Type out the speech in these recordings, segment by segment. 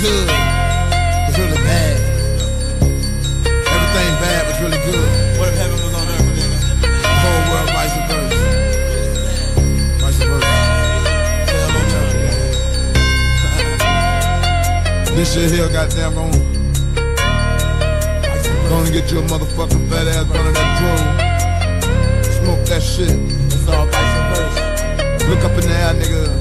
good was really bad. Everything bad was really good. What if heaven was on earth? The whole world vice versa. Vice versa. This shit here, goddamn, gon' gonna get you a motherfucking fat ass under that drone. Smoke that shit. It's all vice versa. Look up in the air, nigga.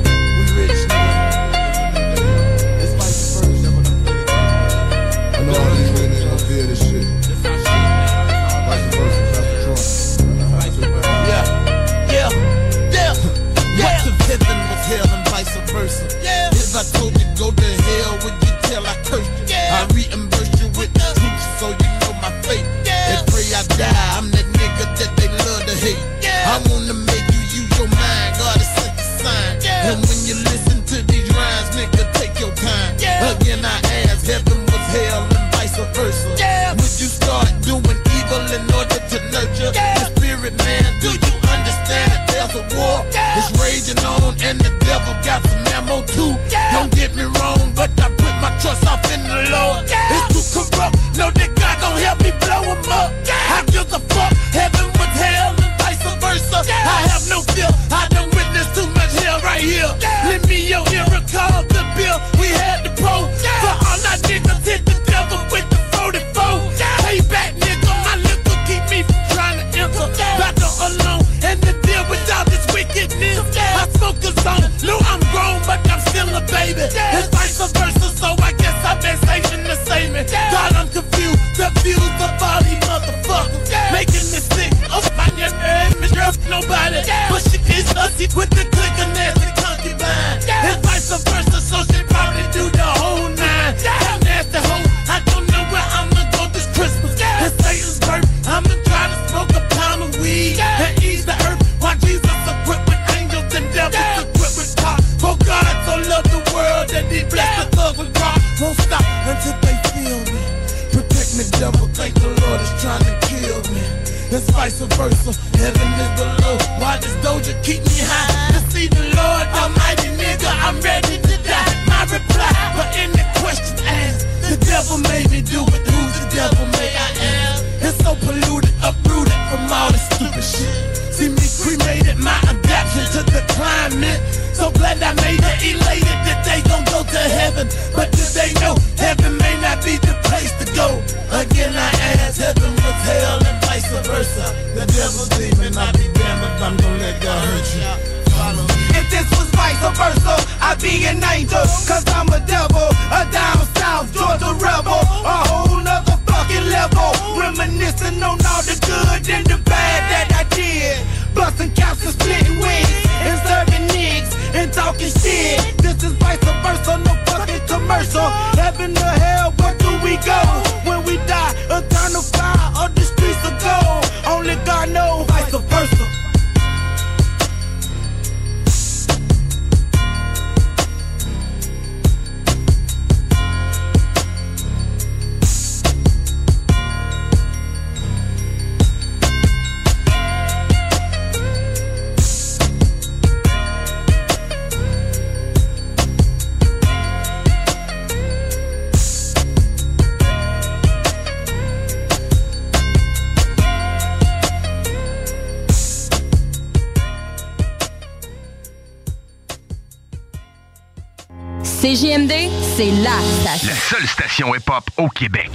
La seule station hip-hop au Québec.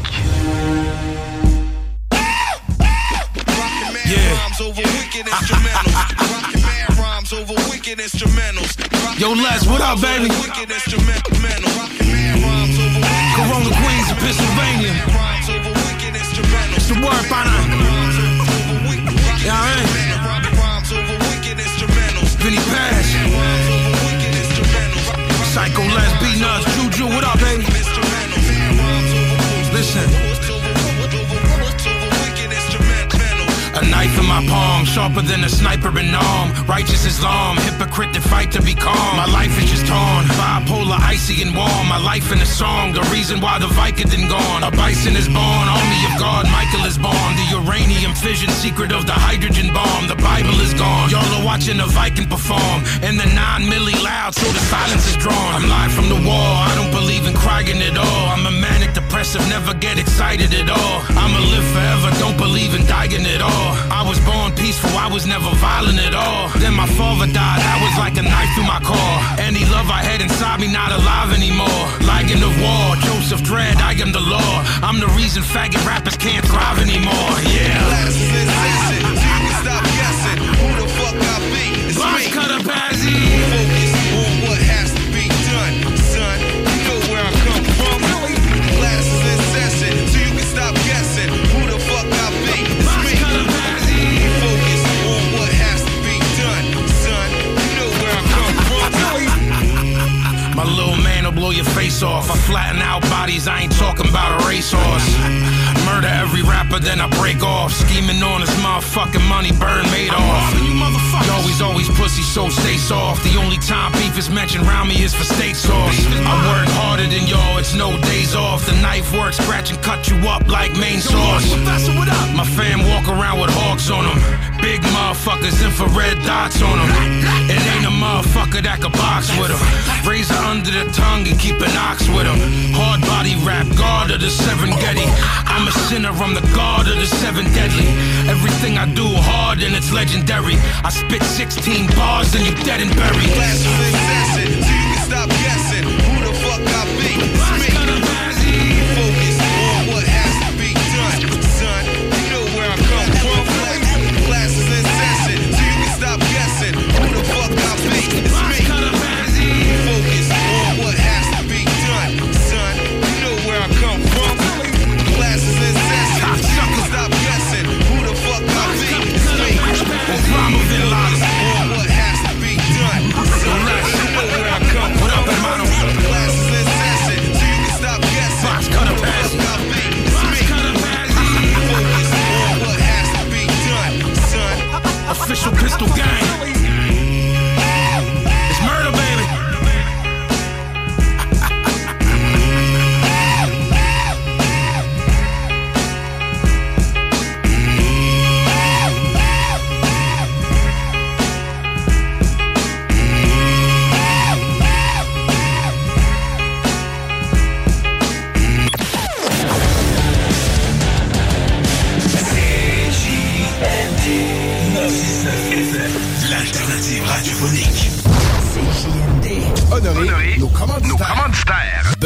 Yo, Les, what up, baby? Corona Queens Pennsylvania. It's the word, partner. Vinny Pass. Psycho Les, B-Nuts, Juju, what up, baby? listen. A knife in my palm, sharper than a sniper in arm. Righteous Islam, hypocrite to fight to be calm. My life is just torn, bipolar, icy and warm. My life in a song, the reason why the Viking Vicodin gone. A bison is born, army of God, Michael is born. The uranium fission, secret of the hydrogen bomb. The Bible is gone, y'all are watching a Viking perform. And the nine milli loud, so the silence is drawn. I'm live from the wall, I don't believe in crying at all. I'm a manic depressive never get excited at all. I'ma live forever, don't believe in dying at all. I was born peaceful, I was never violent at all. Then my father died, that was like a knife through my core. Any love I had inside me, not alive anymore. Lion of war, Joseph Dredd, I am the law. I'm the reason faggot rappers can't thrive anymore. Yeah. And sensing, you can stop guessing who the fuck I be. It's Box me. cutter Bazzi. Your face off. I flatten out bodies, I ain't talking about a racehorse. Murder every rapper, then I break off. Scheming on this motherfucking money, burn made off. You motherfuckers. Always, always pussy, so stay soft. The only time beef is mentioned around me is for steak sauce. I work harder than y'all, it's no days off. The knife work, scratch and cut you up like main sauce. My fam walk around with hawks on them. Big motherfuckers, infrared dots on them. It ain't a motherfucker that could box with them. Razor under the tongue and keep an ox with them. Hard body rap, guard of the seven Getty. I'm a sinner, I'm the god of the seven deadly. Everything I do hard and it's legendary. I spit 16 bars and you dead and buried. Glasses in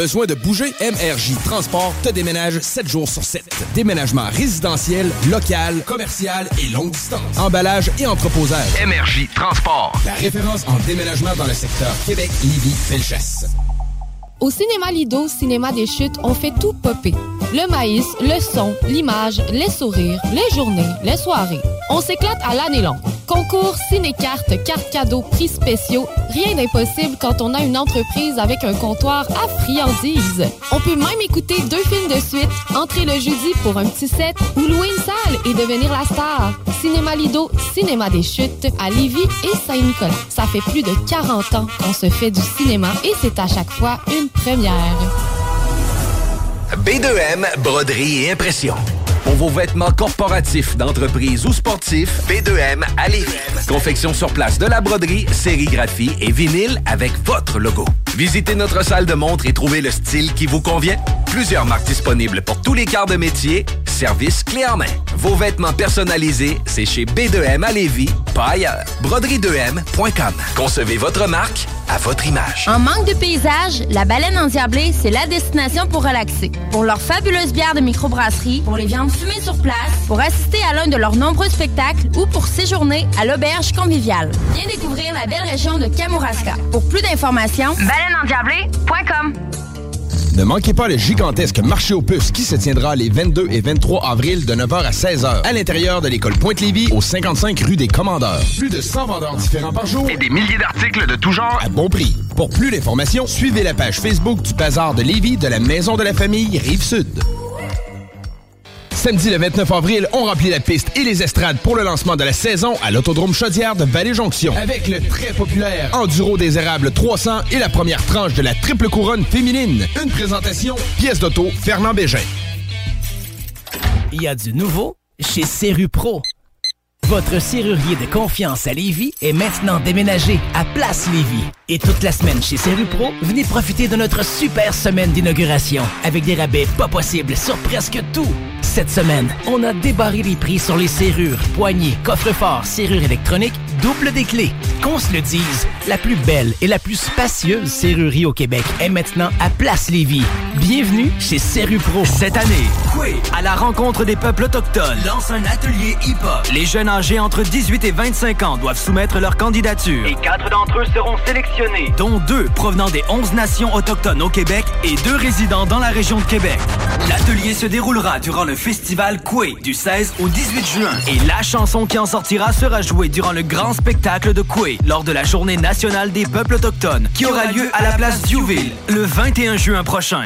Besoin de bouger? MRJ Transport te déménage 7 jours sur 7. Déménagement résidentiel, local, commercial et longue distance. Emballage et entreposage. MRJ Transport. La référence en déménagement dans le secteur Québec, Lévis, Felchasse. Au cinéma Lido, cinéma des chutes, on fait tout popper. Le maïs, le son, l'image, les sourires, les journées, les soirées. On s'éclate à l'année longue. Concours, ciné-cartes, cartes cadeaux, prix spéciaux, rien d'impossible quand on a une entreprise avec un comptoir à friandises. On peut même écouter deux films de suite, entrer le jeudi pour un petit set ou louer une salle et devenir la star. Cinéma Lido, cinéma des chutes à Lévis et Saint-Nicolas. Ça fait plus de 40 ans qu'on se fait du cinéma et c'est à chaque fois une première. B2M, broderie et impression. Pour vos vêtements corporatifs, d'entreprise ou sportifs, B2M à. Confection sur place de la broderie, sérigraphie et vinyle avec votre logo. Visitez notre salle de montre et trouvez le style qui vous convient. Plusieurs marques disponibles pour tous les quarts de métier. Service clé en main. Vos vêtements personnalisés, c'est chez B2M à Lévis, pas ailleurs. Broderie2M.com. Concevez votre marque à votre image. En manque de paysage, la baleine endiablée, c'est la destination pour relaxer. Pour leurs fabuleuses bières de microbrasserie, pour les viandes fumées sur place, pour assister à l'un de leurs nombreux spectacles ou pour séjourner à l'auberge conviviale. Viens découvrir la belle région de Kamouraska. Pour plus d'informations, Ne manquez pas le gigantesque marché aux puces qui se tiendra les 22 et 23 avril de 9h à 16h à l'intérieur de l'école Pointe-Lévis au 55 rue des Commandeurs. Plus de 100 vendeurs différents par jour Et des milliers d'articles de tout genre. à bon prix. Pour plus d'informations, suivez la page Facebook du Bazar de Lévis de la Maison de la Famille Rive-Sud. Samedi le 29 avril, on remplit la piste et les estrades pour le lancement de la saison à l'Autodrome Chaudière de Vallée-Jonction. Avec le très populaire Enduro des Érables 300 et la première tranche de la triple couronne féminine. Une présentation, pièce d'auto, Fernand Bégin. Il y a du nouveau chez Seru Pro. Votre serrurier de confiance à Lévis est maintenant déménagé à Place Lévis. Et toute la semaine chez Serrupro, venez profiter de notre super semaine d'inauguration avec des rabais pas possibles sur presque tout. Cette semaine, on a débarré les prix sur les serrures, poignées, coffres-forts, serrures électroniques, double des clés. Qu'on se le dise, la plus belle et la plus spacieuse serrurerie au Québec est maintenant à Place Lévis. Bienvenue chez Serrupro. Cette année, Coué, à la rencontre des peuples autochtones, lance un atelier hip-hop. Les jeunes âgés entre 18 et 25 ans doivent soumettre leur candidature. Et quatre d'entre eux seront sélectionnés. Dont deux provenant des 11 nations autochtones au Québec et deux résidents dans la région de Québec. L'atelier se déroulera durant le festival Coué du 16 au 18 juin. Et la chanson qui en sortira sera jouée durant le grand spectacle de Coué lors de la Journée nationale des peuples autochtones qui aura lieu à la place Duville le 21 juin prochain.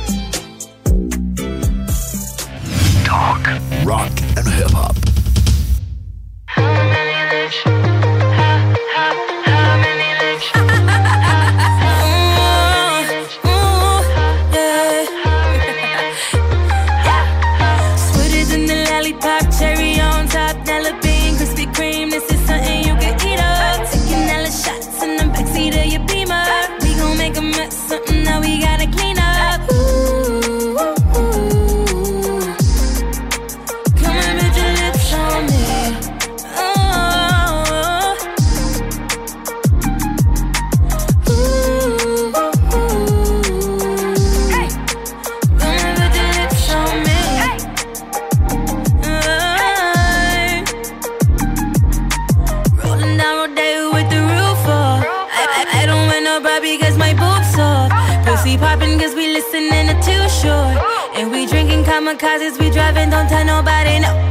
Talk, rock and hip hop. And we drinking kamikazes, we driving, don't tell nobody no.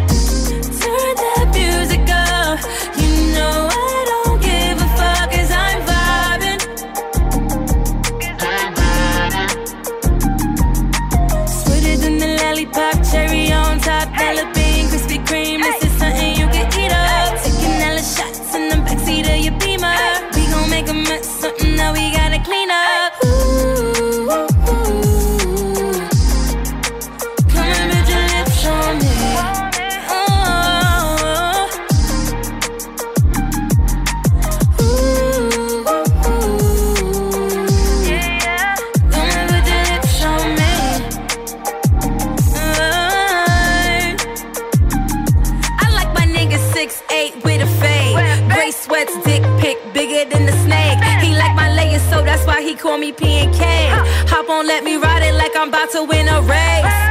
On, let me ride it like I'm about to win a race.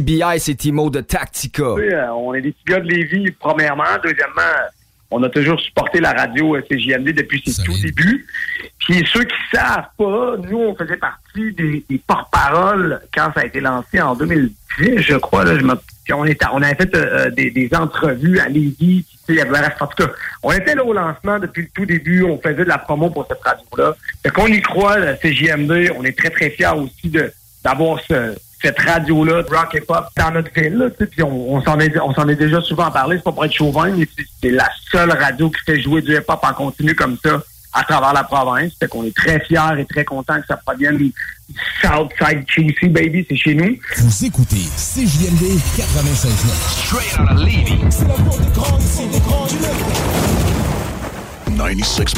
Lévis. Ici BI, c'est Timo de Tactica. Oui, euh, on est des petits gars de Lévis, premièrement. Deuxièmement, on a toujours supporté la radio euh, CJMD depuis ses tout débuts. Puis ceux qui savent pas, nous, on faisait partie des, des porte-paroles quand ça a été lancé en 2010, je crois. Là, je me- puis on, était, on avait fait euh, des, des entrevues à Lévis. il y avait- en tout cas, on était là au lancement depuis le tout début. On faisait de la promo pour cette radio-là. Fait qu'on y croit, la CJMD. On est très, très fiers aussi de d'avoir ce, cette radio-là, de rock et pop, dans notre ville. là, tu sais, Puis on, on s'en est, on s'en est déjà souvent parlé, c'est pas pour être chauvin, mais c'est- c'est la seule radio qui fait jouer du hip-hop en continu comme ça à travers la province. Fait qu'on est très fiers et très contents que ça provienne du Southside QC, baby, c'est chez nous. Vous écoutez CJMD 96.9. Straight out of Levy. 96.9.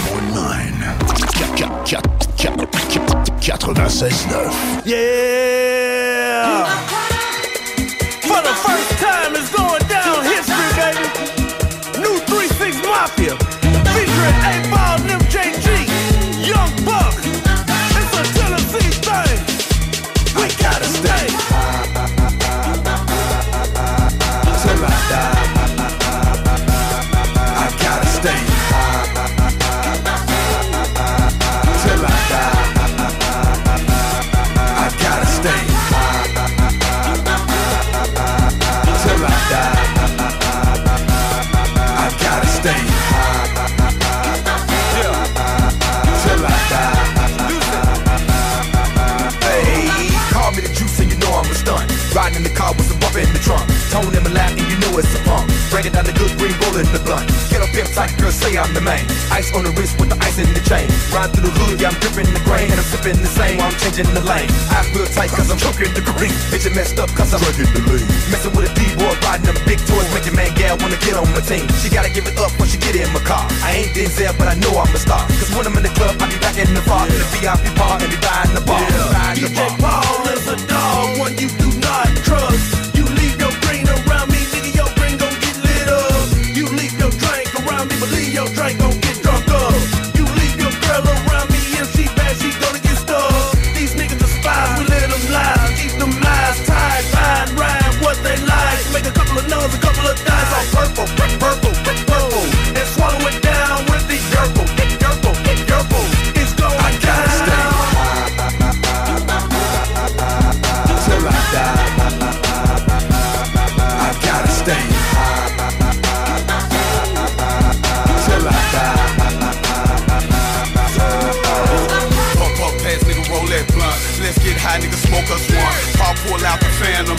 96.9. Yeah! For the first time, it's going down history, baby. New 3-6 Mafia. Featuring Tone in my lap and you know it's a pump. Breaking down the good green bullet in the blunt. Get up tight, girl, say I'm the man. Ice on the wrist with the ice in the chain. Ride through the hood, yeah, I'm dripping the grain. And I'm sipping the same while I'm changing the lane. I feel tight cause I'm choking the green. Bitch, it messed up cause I'm drinking the lean. Messing with a D-boy, riding them big toys. Make your man gal wanna get on my team. She gotta give it up when she get in my car. I ain't Denzel, but I know I'm a star. Cause when I'm in the club, I be back in the bar. In the VIP bar and be buying the bar. The DJ bar. Paul is a dog, one you do not trust. Couple of nuns, a couple of on purple, purple, purple. And swallow it down with the purple, purple, purple. It's going down. Till I die. I gotta stay. Till I die. Pump up past nigga roll that blunt. Let's get high, nigga smoke us one. Pop pull out the phantom,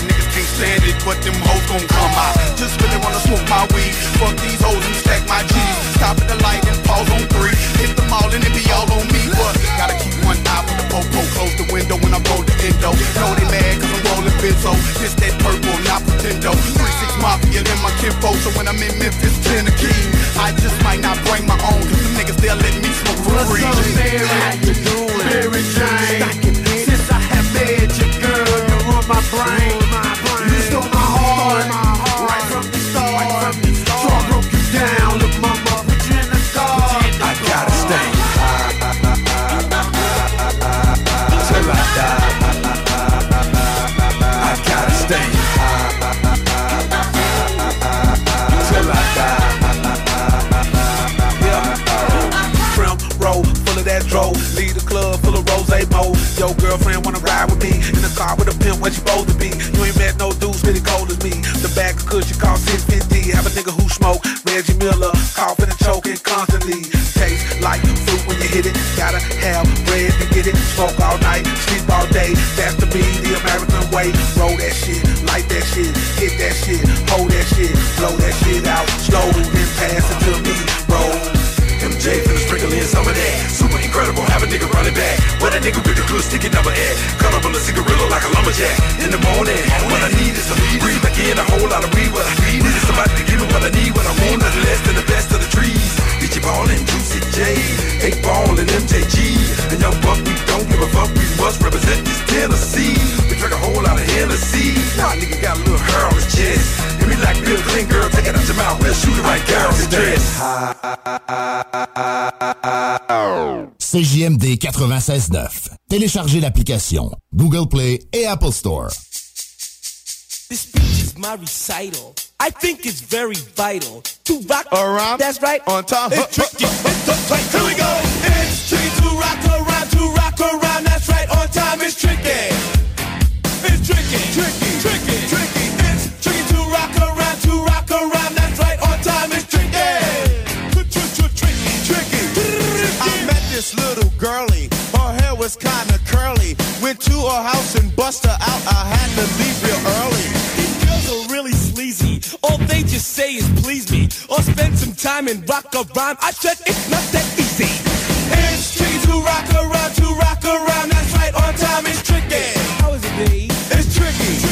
niggas it, but them hoes gon' come out. Just really wanna smoke my weed. Fuck these hoes and stack my G's. Stop at the light and pause on three. Hit them all and it be all on me. What? Gotta keep one eye for the popo. Close the window when I roll the endo. Know they mad cause I'm rolling benzo. This that purple, not pretendo. 3-6 mafia, then my kinfo. So when I'm in Memphis, 10 a key. I just might not bring my own cause them niggas they'll let me smoke for What's free. up, Mary? How you doing? Mary Jane. Since I have met you, girl, you're on my brain. Where she supposed to be. You ain't met no dudes really cold as me. The bag of cushion cost 650. Have a nigga who smoke Reggie Miller, coughing and choking constantly. Taste like fruit when you hit it. Gotta have bread to get it. Smoke all night, sleep all day. That's to be the American way. Roll that shit, light that shit, hit that shit, hold that shit, blow that shit out slow, then pass it to me. That nigga with the clue sticking number at. Cut up on the cigarillo like a lumberjack. In the morning, what I need is some breathe back in a whole lot of weed. What I need is somebody to give me what I need. What I want, nothing less than the best of the trees. DJ Paul and Juicy J, Eight Ball and MJG. And young Buck, we don't give a fuck. We must represent this Tennessee. We drink a whole lot of Hennessy. Nah, nigga got a little hair on his chest. Hit me like Bill Clinton, girl, out, we'll. CJMD 96.9. Téléchargez l'application Google Play et Apple Store. This speech is my recital. I think it's very vital to rock around. That's right. On top. It's tricky. To rock around, to rock around. That's right. On time. Tricky. It's. Tricky. was kinda curly. Went to her house and bust her out. I had to leave real early. These girls are really sleazy. All they just say is please me. Or spend some time and rock a rhyme. I said it's not that easy. It's tricky to rock around, to rock around. That's right, on time is tricky. How is it, Dave? It's tricky.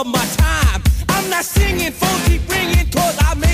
of my time. I'm not singing, phones keep ringing, cause I'm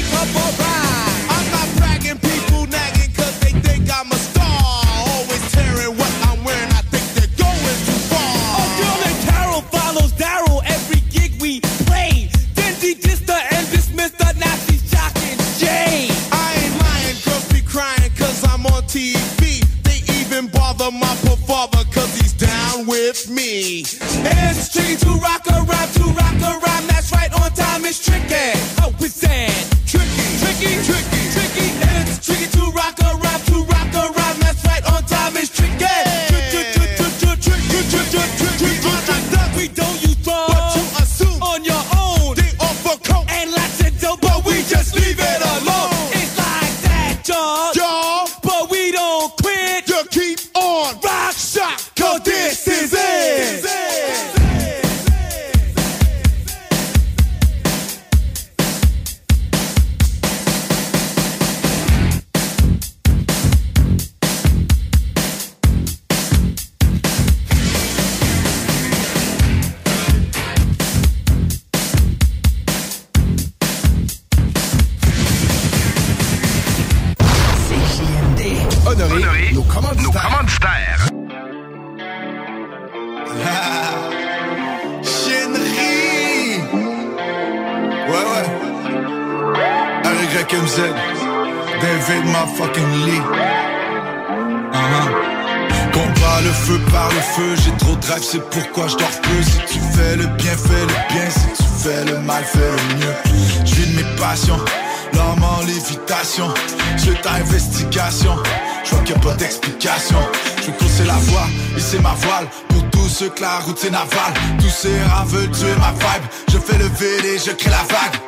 c'est naval. Tous ces rats veulent tuer ma vibe. Je fais le VD, je crée la vague.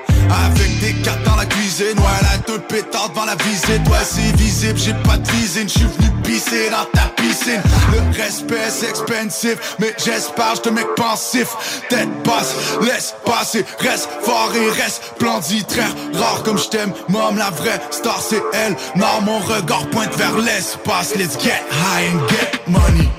Avec des cartes dans la cuisine, ouais la deux pétards devant la visée. Toi c'est visible, j'ai pas de visine, je suis venu pisser dans ta piscine. Le respect c'est expensive, mais j'espère j'te mec pensif. Tête basse, laisse passer, reste fort et reste splendide Très rare comme je t'aime, mom la vraie star c'est elle. Non mon regard pointe vers l'espace, let's get high and get money.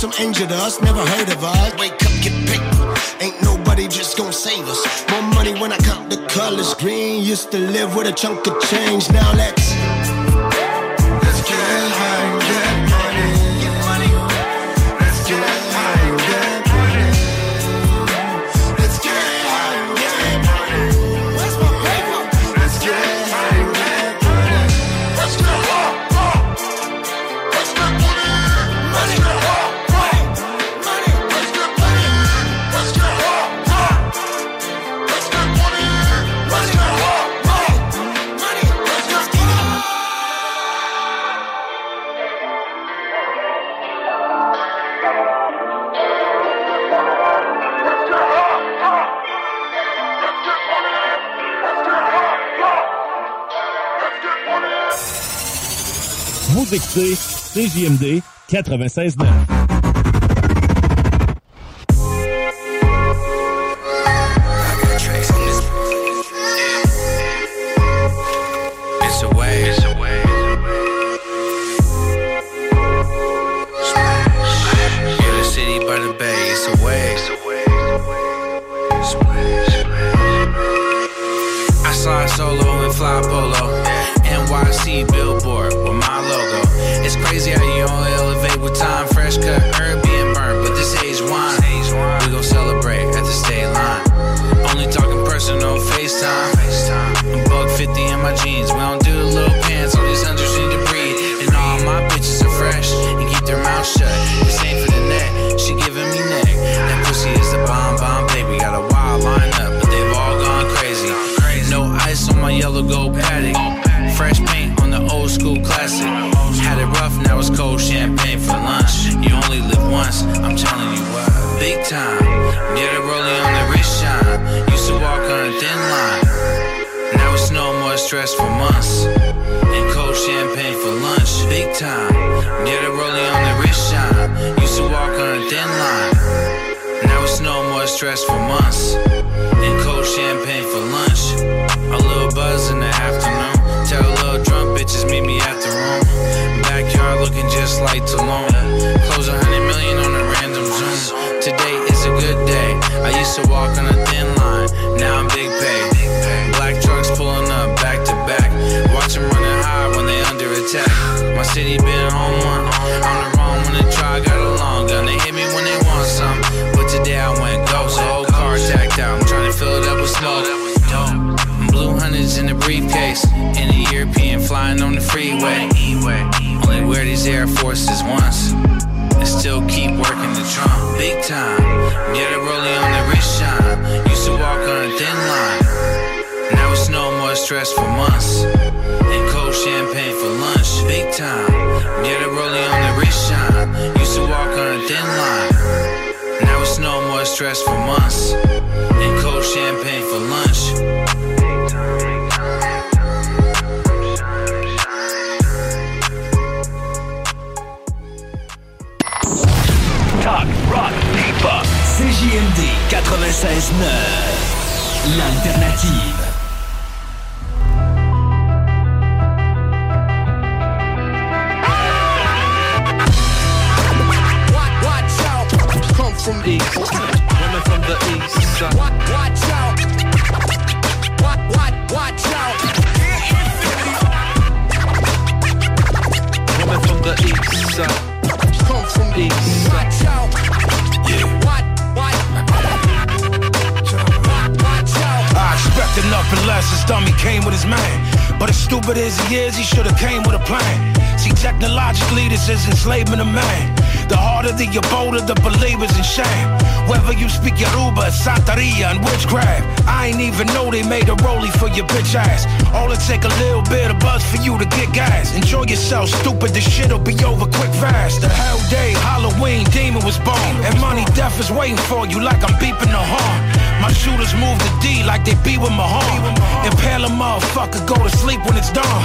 Some injured us, never heard of us. Wake up, get paper. Ain't nobody just gonna save us. More money when I count the colors. Green used to live with a chunk of change. Now let's let's écoutez CJMD 96.9. I expected nothing less. His dummy came with his man. But as stupid as he is, he should have came with a plan. See, technologically, this is enslavement of man. The harder the bolder the believers in shame. Whether you speak Yoruba, Santeria, and witchcraft, I ain't even know they made a rollie for your bitch ass. All it take a little bit of buzz for you to get gas. Enjoy yourself, stupid. This shit'll be over quick fast. The hell day, Halloween, demon was born, and money death is waiting for you like I'm beeping the horn. My shooters move the D like they be with Mahomes. Impale a motherfucker, go to sleep when it's dawn.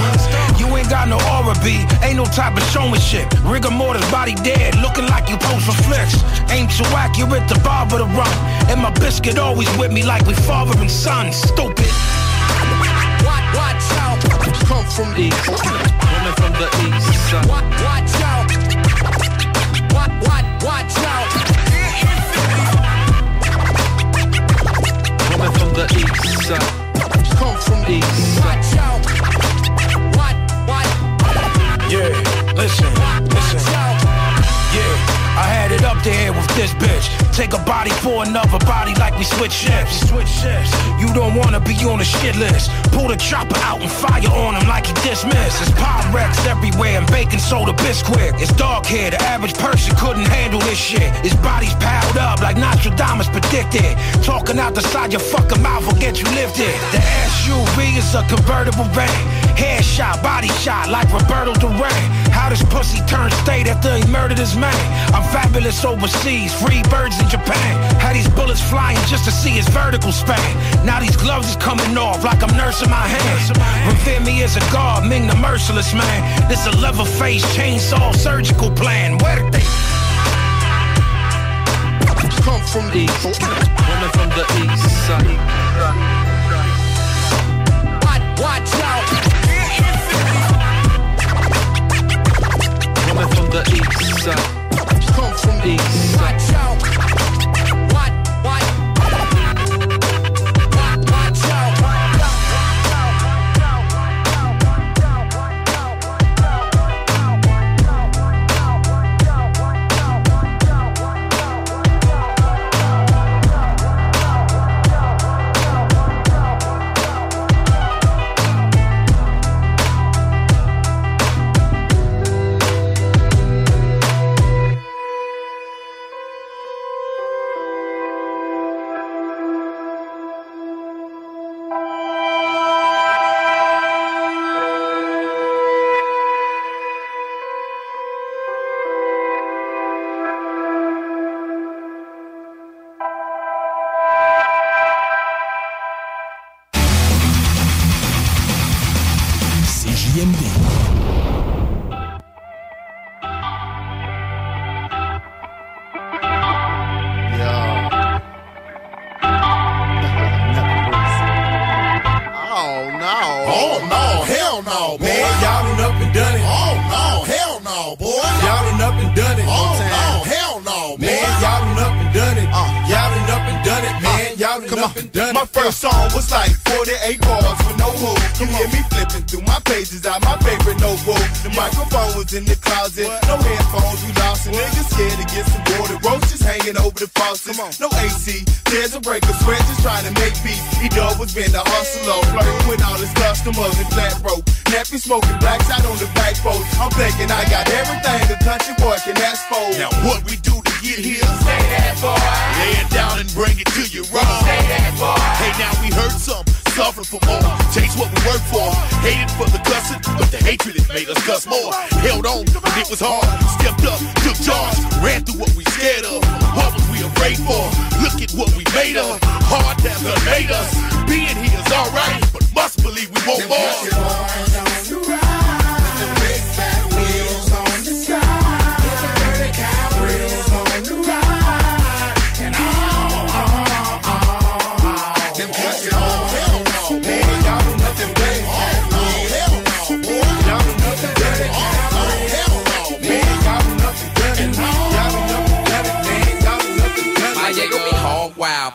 You ain't got no aura B, ain't no type of showing shit. Rigor mortis body dead, looking like you pose for flex. Aim too accurate, to bar with a run. And my biscuit always with me like we father and son. Stupid. Watch, watch out. Come from the east. Coming from the east. Watch, watch out. Watch, watch, watch out. Coming from the east. Come from the east. Watch out. Watch, watch. Yeah, listen, listen. I had it up there with this bitch. Take a body for another body like we switch shifts. Switch shifts. You don't wanna be on the shit list. Pull the chopper out and fire on him like he dismissed. It's Pyrex everywhere and baking soda Bisquick. It's dark here, the average person couldn't handle this shit. His body's piled up like Nostradamus predicted. Talking out the side your fucking mouth will get you lifted. The SUV is a convertible van. Headshot, body shot like Roberto Duran. How this pussy turned state after he murdered his man. I'm fabulous overseas, free birds in Japan. Had these bullets flying just to see his vertical span. Now these gloves is coming off like I'm nursing my hands. Revere me as a god, Ming the merciless man. This a level face chainsaw surgical plan. Where they come from? East, women from the east side. Watch out! The east side come from east. Watch hanging over the faucet. No AC. There's a breaker. Sweat just trying to make beats. He dog was been the hustler. Flirting with all his customers and flat rope. Nappy smoking blacks out on the back boat. I'm thinking I got everything a country boy can ask for. Now what we do to get here? Say that boy. Lay it down and bring it to you raw. Say that boy. Hey now we heard some. Suffering for more, change what we work for. Hated for the cussing, but the hatred it made us cuss more. Held on, but it was hard. Stepped up, took charge, ran through what we scared of. What was we afraid for? Look at what we made of. Hard that done made us. Being here is alright, but must believe we want more.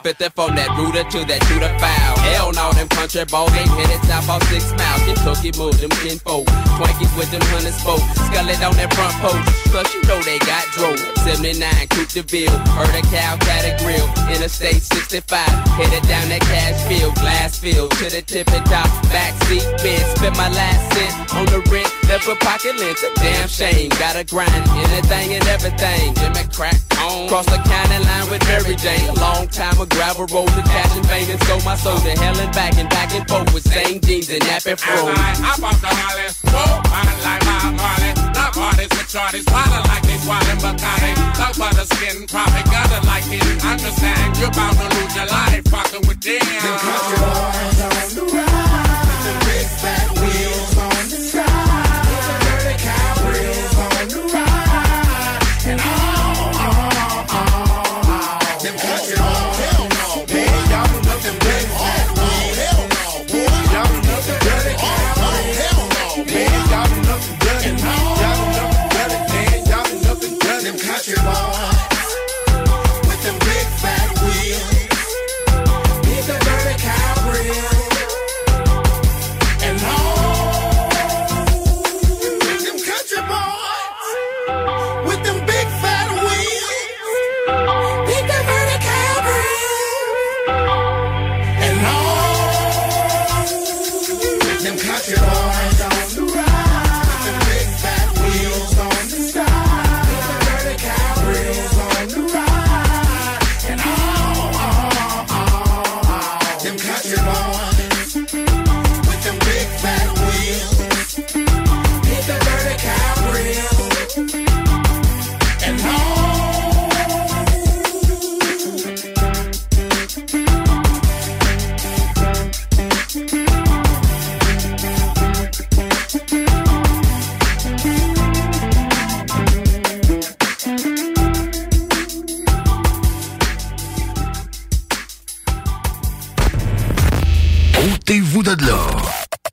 Wild, 54 that rooter to that shooter foul. Hell no, them country boys ain't hit it top off six miles. Kentucky move them kinfolk. Twinkies with them hundred spoke. Scullet on that front post. Plus you know they got drove. 79 Coupe de Ville. Heard a cow, cat a grill. Interstate 65. Headed down that cash field. Glass field to the tippy top. Backseat bed. Spent my last cent on the rent. Never pocket length. A damn shame. Gotta grind anything and everything. Jimmy crack on. Cross the county line with Mary Jane. A long time a gravel road to cash and bang and stole my soul to hell and back and back and forth with same jeans and nappy fro. I'm off the holly, whoa, I like my Marley. Not parties with shorties, wildin' like they swallowing Bacardi. Talk about the skin profit, gotta like it. Understand, you're about to lose your life fucking with them. Them country boys on the ride, with the big fat wheels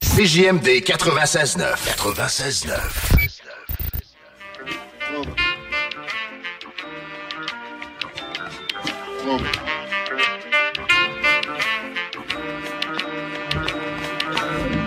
CJMD 96.9. 96.9.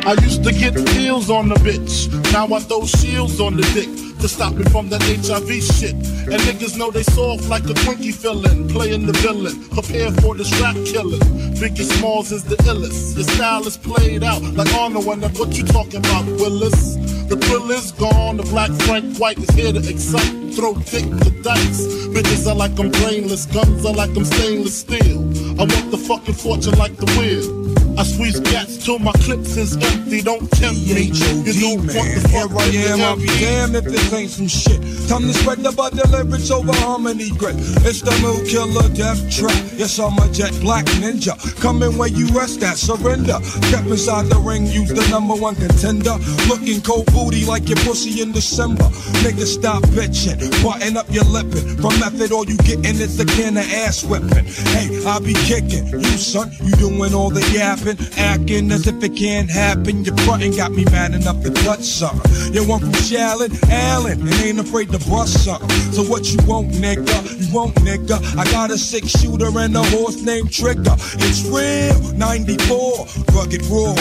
I used to get feels on the bitch. Now I throw shields on the dick to stop me from that HIV shit. And niggas know they soft like a Twinkie filling. playing the villain. Prepare for this rap killing. Biggie Smalls is the illest. Your style is played out like Arnold that's what you talking about, Willis. The thrill is gone, the black Frank White is here to excite. Throw dick to dice. Bitches are like I'm brainless, guns are like I'm stainless steel. I want the fucking fortune like the wheel. I squeeze gats till my clips is empty. Don't tempt me. You don't want the Here fuck I with the am, I'll be damned if this ain't some shit. Time to spread the butter lyrics over harmony grit. It's the new killer death trap. Yes, I'm a jet black ninja. Coming where you rest at, surrender. Step inside the ring, use the number one contender. Looking cold booty like your pussy in December. Nigga, stop bitching. Button up your lippin'. From method, all you gettin' is a can of ass whipping. Hey, I be kicking. You, son, you doing all the yapping. Acting as if it can't happen. Your frontin' got me mad enough to touch something. You want from Shallon, Allen, and ain't afraid to bust something. So what you want, nigga? You want, nigga? I got a six shooter and a horse named Trigger. It's real, 94, rugged raw.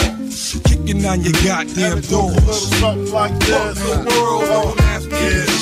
Kicking on your goddamn doors. Something like this. the world, don't ask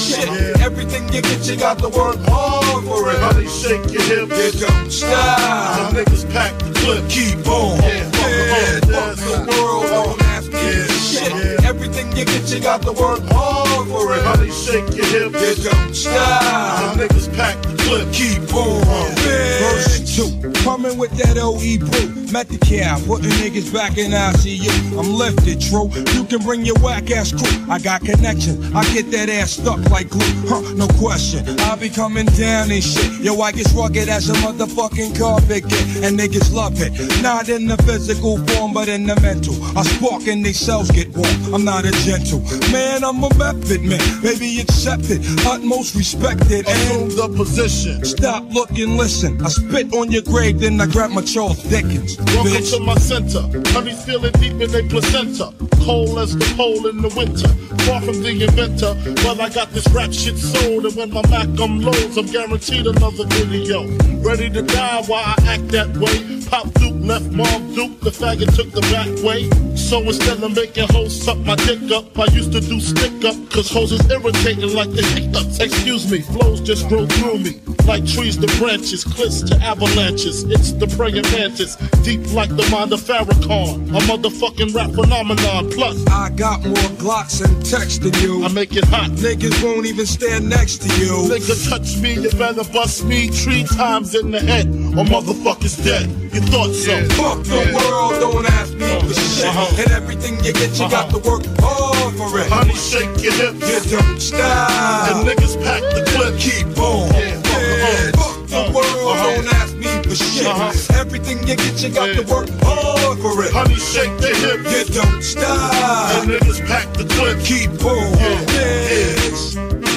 shit. Everything you get, you got to work hard for it. Honey, shake your hips. You don't stop. The niggas pack the clip. Keep on. Yeah, Fuck the world, don't ask me shit. Everything you get, you got to work hard for it. Honey, shake your don't stop. Niggas pack the clip. Keep on. Verse 2. Coming with that OE brew. Met the cow, putting niggas back in ICU. I'm lifted, true. You can bring your whack ass crew. I got connections. I get that ass stuck like glue. Huh, no question. I be coming down and shit. Yo, I get rugged as a motherfucking carpet get. And niggas love it. Not in the physical form, but in the mental. I spark and they cells get warm. I'm not a gentle. Man, I'm a method man. Baby, accepted. Utmost respected. Assume the position. Stop, look, and listen. I spit on your grave, then I grab my Charles Dickens. Welcome bitch. to my center. Honey's feeling deep in their placenta. Cold as the pole in the winter. Far from the inventor, but I got this rap shit sold. And when my Mac um, unloads, I'm guaranteed another video. Ready to die while I act that way. Pop Duke left Mom Duke, the faggot took the back way. So instead of making hoes suck my dick up, I used to do stick up, cause hoes is irritating like the hiccups. Excuse me, flows just grow through me. Like trees to branches, cliffs to avalanches. It's the praying mantis, deep like the mind of Farrakhan. A motherfucking rap phenomenon. Plus, I got more Glocks and text than you. I make it hot. Niggas won't even stand next to you. Nigga touch me, you better bust me three times in the head, or motherfucker's dead. You thought so? Fuck the world, don't ask me for shit. Uh-huh. And everything you get, you got to work hard for it. Honey, shake your hips. You don't stop. And niggas pack the clip. Keep on. Yeah, fuck the world, don't ask me for shit. Uh-huh. Everything you get, you got to work hard for it. Honey, shake the hips. You don't stop. And niggas pack the clip. Keep on. Yes.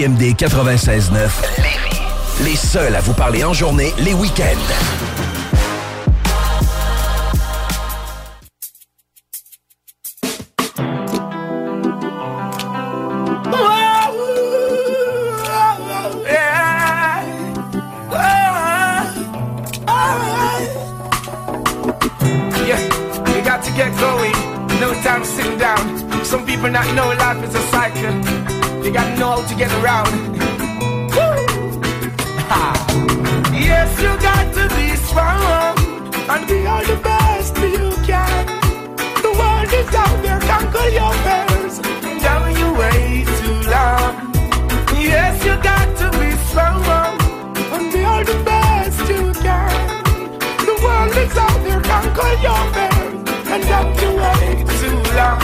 CJMD 96.9. Les seuls à vous parler en journée, les week-ends. Get going. No time sitting down. Some people not know life is a cycle. You gotta know how to get around. Yes, you got to be strong and be all the best you can. The world is out there, conquer your fears. Don't you wait too long. Yes, you got to be strong and be all the best you can. The world is out there, conquer your fears. And don't you wait too long.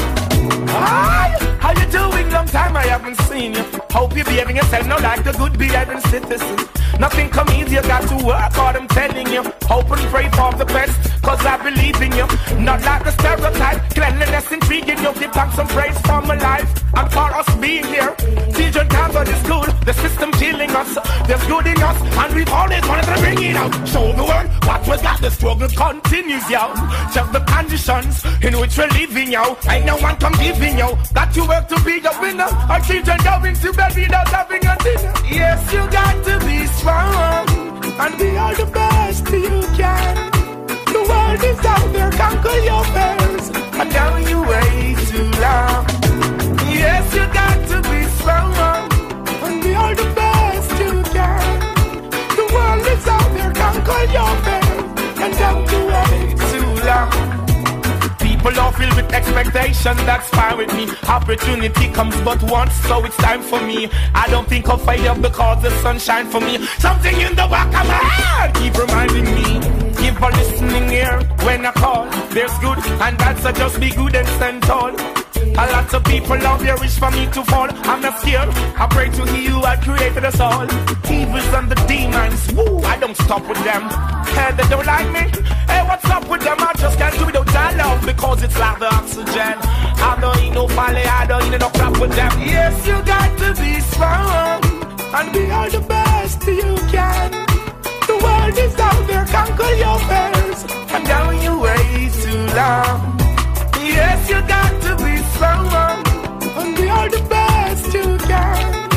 Hi, how you doing? Long time I haven't seen you. Hope you're behaving yourself now like a good behaving citizen. Nothing come easy, you got to work hard, I'm telling you. Hope and pray for the best, cause I believe in you. Not like the stereotype, cleanliness intriguing you. Give thanks and praise for my life and for us being here. Children can't go to school, the system killing us. There's good in us, and we've always wanted to bring it out. Show the world what we got, the struggle continues, yo. Check the conditions in which we're living, yo. Ain't no one giving, yo. That you work to be a winner. Our children going to bed without having a dinner. Yes, you got to be strong and be all the best you can. World is out there, conquer your fears. And now you wait too long. Yes, you got to be strong and be all the best you can. The world is out there, conquer your fears. And don't long. People are filled with expectation, that's fine with me. Opportunity comes but once, so it's time for me. I don't think I'll failure because the sun shine for me. Something in the back of my head keep reminding me. Give a listening ear when I call. There's good and bad, so just be good and stand tall. A lot of people out there wish for me to fall. I'm not scared. I pray to He had created us all. Evils and the demons, woo, I don't stop with them. Hey, they don't like me. Hey, what's up with them? I just can't do without that love because it's like the oxygen. I don't eat no folly, I don't eat no crap with them. Yes, you got to be strong and be all the best you can. The world is out there, conquer your fears. And down you way too long. Yes, you got to be strong and be all the best you can.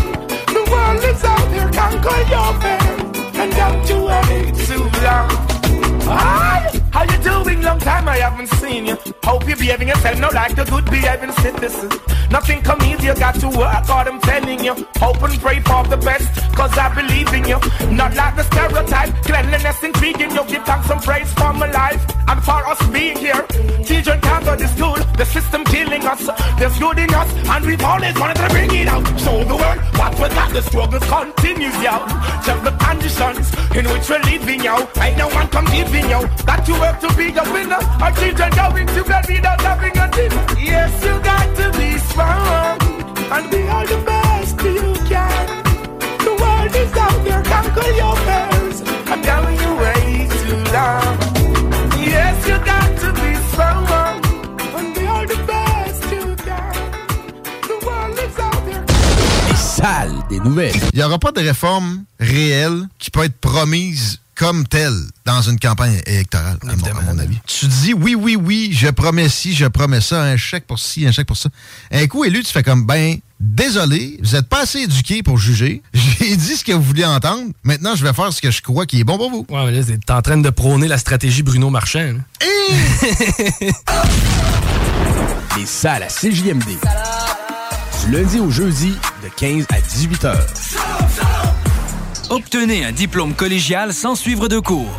The world is out there, conquer your fears. Long time I haven't seen you. Hope you're behaving yourself now like a good behaving citizen. Nothing come easy, you got to work hard, I'm telling you. Hope and pray for the best, cause I believe in you. Not like the stereotype, cleanliness intriguing you. Give thanks and praise for my life and for us being here. Children can't go to school, the system killing us. There's good in us, and we've always wanted to bring it out. Show the world what we got, the struggles continues, yo. Check the conditions in which we're living, yo. Ain't no one come giving, yo. Got to work to be a winner. Our children going to bed without having a dinner. Yes, you got to be strong and be all the best you can. The world is out there, conquer your fears. I'm telling you way too long. Yes, you got to be strong and be all the best you can. The world is out there. Les salles des nouvelles. Il n'y aura pas de réforme réelle qui peut être promise comme telle dans une campagne électorale, à mon, à mon avis. Tu dis oui, oui, oui, je promets ci, je promets ça, un chèque pour ci, un chèque pour ça. Un coup élu, tu fais comme, ben, désolé, vous n'êtes pas assez éduqué pour juger. J'ai dit ce que vous vouliez entendre. Maintenant, je vais faire ce que je crois qui est bon pour vous. Ouais, mais là, t'es en train de prôner la stratégie Bruno Marchand. Les salles à CJMD. Du lundi au jeudi, de 15 à 18 heures. Obtenez un diplôme collégial sans suivre de cours.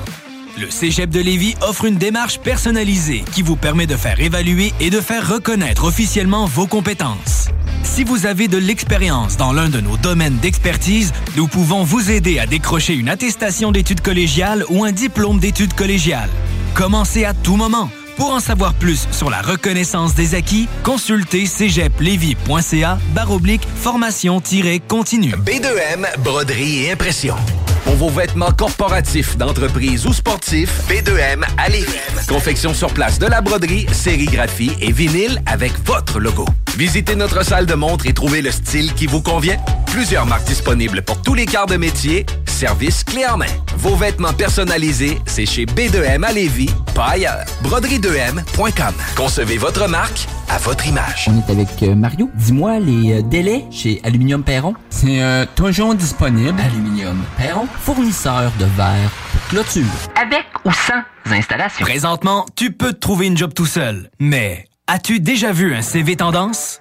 Le Cégep de Lévis offre une démarche personnalisée qui vous permet de faire évaluer et de faire reconnaître officiellement vos compétences. Si vous avez de l'expérience dans l'un de nos domaines d'expertise, nous pouvons vous aider à décrocher une attestation d'études collégiales ou un diplôme d'études collégiales. Commencez à tout moment. Pour en savoir plus sur la reconnaissance des acquis, consultez cégeplevy.ca baroblique formation-continue. B2M, broderie et impression. Pour vos vêtements corporatifs, d'entreprise ou sportifs, B2M à Lévis. Confection sur place de la broderie, sérigraphie et vinyle avec votre logo. Visitez notre salle de montre et trouvez le style qui vous convient. Plusieurs marques disponibles pour tous les quarts de métier. Service clé en main. Vos vêtements personnalisés, c'est chez B2M à Lévis, pas ailleurs. Broderie2M.com. Concevez votre marque à votre image. On est avec euh, Mario. Dis-moi les euh, délais chez Aluminium Perron. C'est euh, toujours disponible. Aluminium Perron, fournisseur de verre pour clôture. Avec ou sans installation. Présentement, tu peux te trouver une job tout seul. Mais as-tu déjà vu un CV tendance?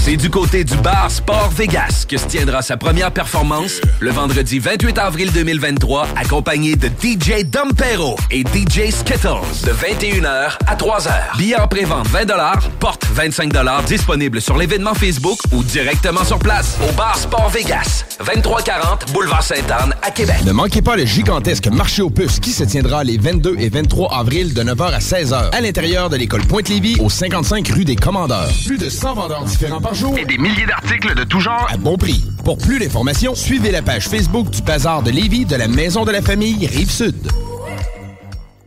C'est du côté du bar Sport Vegas que se tiendra sa première performance le vendredi 28 avril 2023, accompagné de DJ Dompero et DJ Skittles de 21h à 3h. Billets en pré-vente 20 porte 25 disponible sur l'événement Facebook ou directement sur place au bar Sport Vegas, 2340 Boulevard Sainte-Anne à Québec. Ne manquez pas le gigantesque marché aux puces qui se tiendra les 22 et 23 avril de 9h à 16h à l'intérieur de l'école Pointe-Lévis au 55 rue des Commandeurs. Plus de 100 vendeurs différents par jour Et des milliers d'articles de tout genre. à bon prix. Pour plus d'informations, suivez la page Facebook du Bazar de Lévis de la Maison de la Famille Rive-Sud.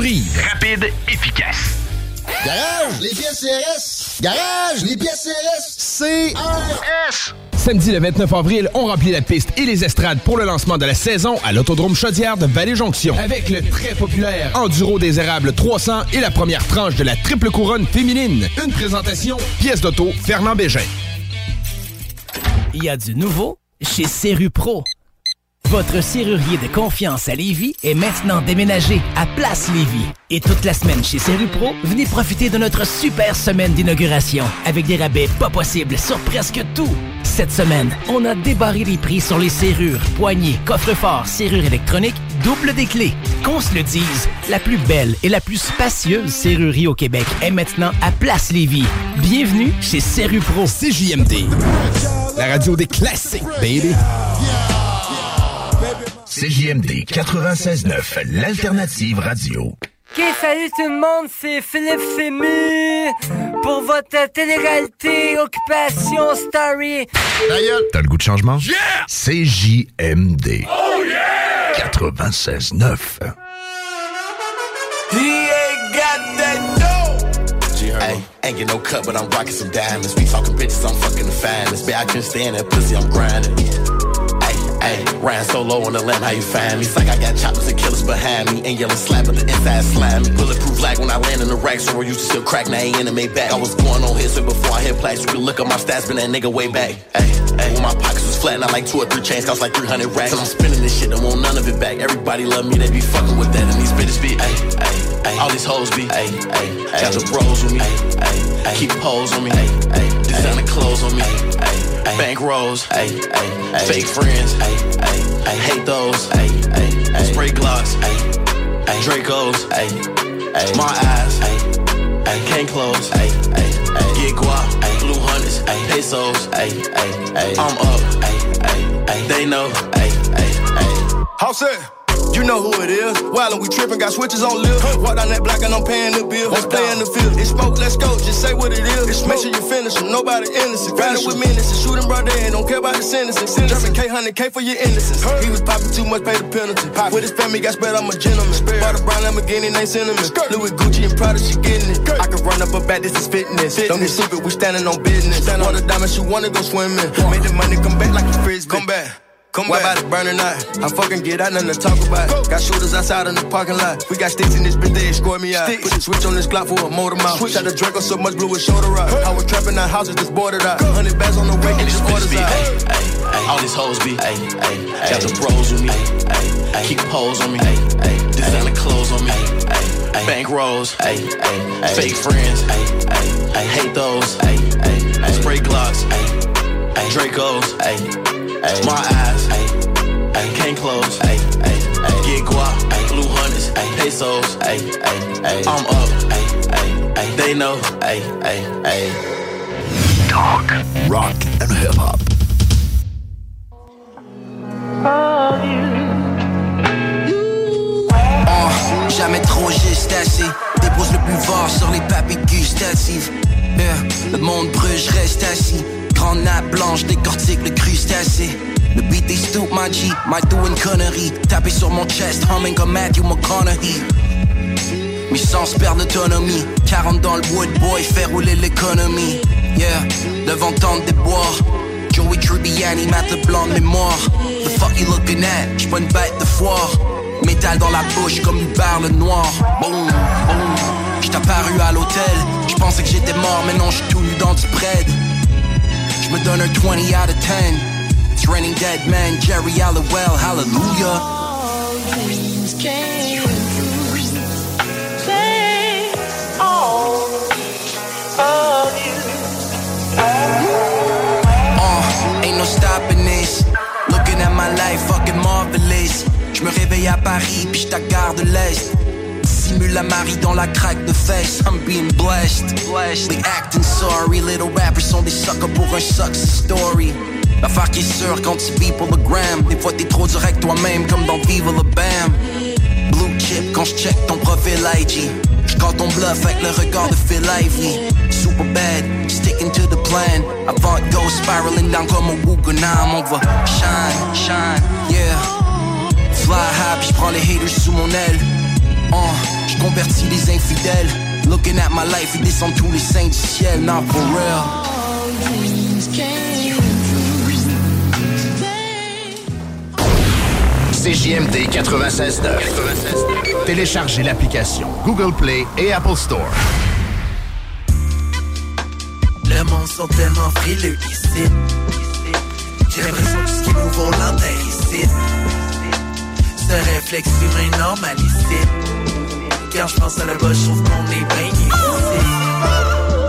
Rapide, efficace. Garage, les pièces CRS. Garage, les pièces CRS. CRS. Samedi le 29 avril, on remplit la piste et les estrades pour le lancement de la saison à l'Autodrome Chaudière de Vallée-Jonction. Avec le très populaire Enduro des Érables 300 et la première tranche de la triple couronne féminine. Une présentation, pièce d'auto, Fernand Bégin. Il y a du nouveau chez Serru Pro. Votre serrurier de confiance à Lévis est maintenant déménagé à Place Lévis. Et toute la semaine chez Serru Pro, venez profiter de notre super semaine d'inauguration avec des rabais pas possibles sur presque tout. Cette semaine, on a débarré les prix sur les serrures, poignées, coffres-forts, serrures électroniques, double des clés. Qu'on se le dise, la plus belle et la plus spacieuse serrurerie au Québec est maintenant à Place Lévis. Bienvenue chez Serru Pro. CJMD. La radio des classiques, baby. CJMD 96.9, l'alternative radio. Ok, salut tout le monde, c'est Philippe Fému pour votre télé-réalité Occupation Story. T'as le goût de changement? Yeah! CJMD. Oh yeah! 96.9. He ain't got that dough. Hey, ain't get no cut, but I'm rocking some diamonds. We talking bitches, I'm fucking the finest. Bitch, I can't stand that pussy, I'm grinding. Hey, ran solo on the limb, how you find me? It's like I got choppers and killers behind me. And yelling slap, but the inside slimy. Bulletproof like when I land in the rack, so I used to still crack, now ain't in made back. I was going on hits before I hit plaques. You can look up my stats, been that nigga way back. Hey, hey, when my pockets was flat, not like two or three chains, cost like 300 racks. And I'm spinning this shit, don't want none of it back. Everybody love me, they be fucking with that, and these bitches be, hey, hey, hey. All these hoes be, hey, hey. Got the bros with me, hey, hey, hey. Keep hoes on me, hey, hey. Designer clothes on me, hey, hey. Bank rolls, hey, hey, fake friends, hey, hey, hey. hate those, hey, hey, hey. spray glocks, hey, hey. Dracos, hey, hey. my eyes, hey, hey. can't close, hey, hey, hey. get guap, hey. blue hundreds, hey. pesos, hey, hey, hey. I'm up, hey, hey, hey. they know, hey, hey, hey. House it. You know who it is. While we trippin', got switches on lip. Walk down that block and I'm paying the bill. Let's play in the field. It's smoke, let's go. Just say what it is. Make sure you finish them. Nobody innocent. Riding with menaces. Shooting brother and don't care about the sentences. Jumping K, 100K for your innocence. He was popping too much, pay the penalty. With his family, got spread, I'm a gentleman. Bought a brown Lamborghini, ain't cinnamon. Louis Gucci and Prada, she getting it. I can run up a back, this is fitness. Don't get stupid, we standing on business. Want the diamond, she wanna go swimming. Make the money come back like a frisbee. Come back. Come back. about it burning out? I fucking get out, nothing to talk about. Got shooters outside in the parking lot. We got sticks in this bitch, they escort me out. Put the switch on this Glock for a motor mouth. Switch. Shot the Draco so much, blew his shoulder out. I was trapping our houses, just boarded out. Hundred bags on the way, and these orders out. Ay, ay, all these hoes be, ay, ay, ay. got the bros with me, ay, ay, keep hoes on me, ay, ay, designer clothes on me, ay, ay, bank rolls, ay, ay, fake friends, ay, ay, ay, hate those, ay, ay, spray glocks, ay, ay, Dracos, ay, ay, my eyes, ay, ay, can't close, ay, ay, ay, get guap, ay, blue hundreds, ay, pesos, ay, ay, ay, I'm up, ay, ay, ay, they know, ay, ay, ay. Talk, rock, and hip hop. Oh, jamais trop juste assez. Dépose le fort sur les papilles gustatives. Yeah, Le monde brûle, je reste assis. Grande nappe blanche, décortique le crustacé. Le beat est stoop, my G, Mike do une connerie. Taper sur mon chest, humming comme Matthew McConaughey. Mes sens perdent autonomie. 40 dans le wood, boy, fait rouler l'économie. Yeah, le vent tente des bois. Joey Tribbiani, Matt Leblanc de mémoire. The fuck you looking at? J'suis pas une bête de foire. Métal dans la bouche comme une perle noire. Boom, boom. J't'ai apparu à l'hôtel. J'pensais que j'étais mort, mais non, j'suis tout nu dans du bread. Un 20 out of 10. It's raining dead man, Geri Halliwell, hallelujah. dreams came true. All of you. Uh, ain't no stopping this. Looking at my life, fucking marvelous. Je me réveille à Paris, puis je garde l'Est. Simule la Marie dans la craque de fesses. I'm being blessed. They acting sorry. Little rappers sont des suckers pour un success story. L'affaire qui est sûre quand tu vis pour le gram. Des fois t'es trop direct toi-même, comme dans Viva le Bam. Blue chip quand je check ton profil IG. J'call ton bluff avec le regard de Phil Ivey. Super bad, sticking to the plan. Avant de go spiraling down comme un Wuganam. On va shine, shine, yeah. Fly high, puis j'prends les haters sous mon aile. Uh, j'convertis les infidèles. Looking at my life, ils descendent tous les saints du ciel. Not for real. CJMD 96.9. Téléchargez l'application Google Play et Apple Store. Le monde sont tellement frileux ici. J'ai l'impression que ce qui nous vaut l'antenne ici. Ce réflexe humain normal ici. Quand je pense à la bas, je trouve qu'on est bien.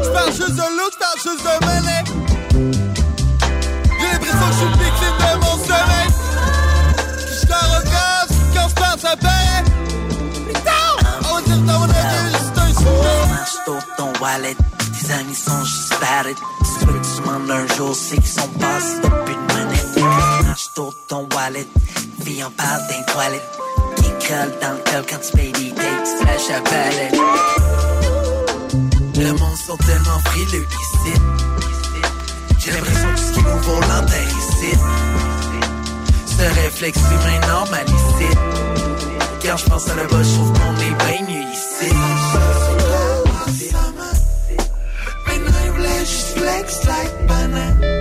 J'parle juste de look, j'parle juste de mêlée. J'ai l'impression que je suis victime de mon sommeil. J'suis en regrette quand j'pense à paix. Putain! On va dire dans mon avis, juste un. Marche sur ton wallet, tes amis sont juste tu veux que tu demandes un jour, c'est qu'ils sont passés depuis une minute. Marche sur ton wallet, vie en parle d'un toilette. Colle dans le col quand tu payes des dates, tu flash à balai. Le monde sont tellement frileux ici. J'ai l'impression que ce qui nous vaut l'antenne ici. Ce réflexe humain normal ici. Quand je pense à la bas, je trouve qu'on est bien mieux ici. Juste flex like banane.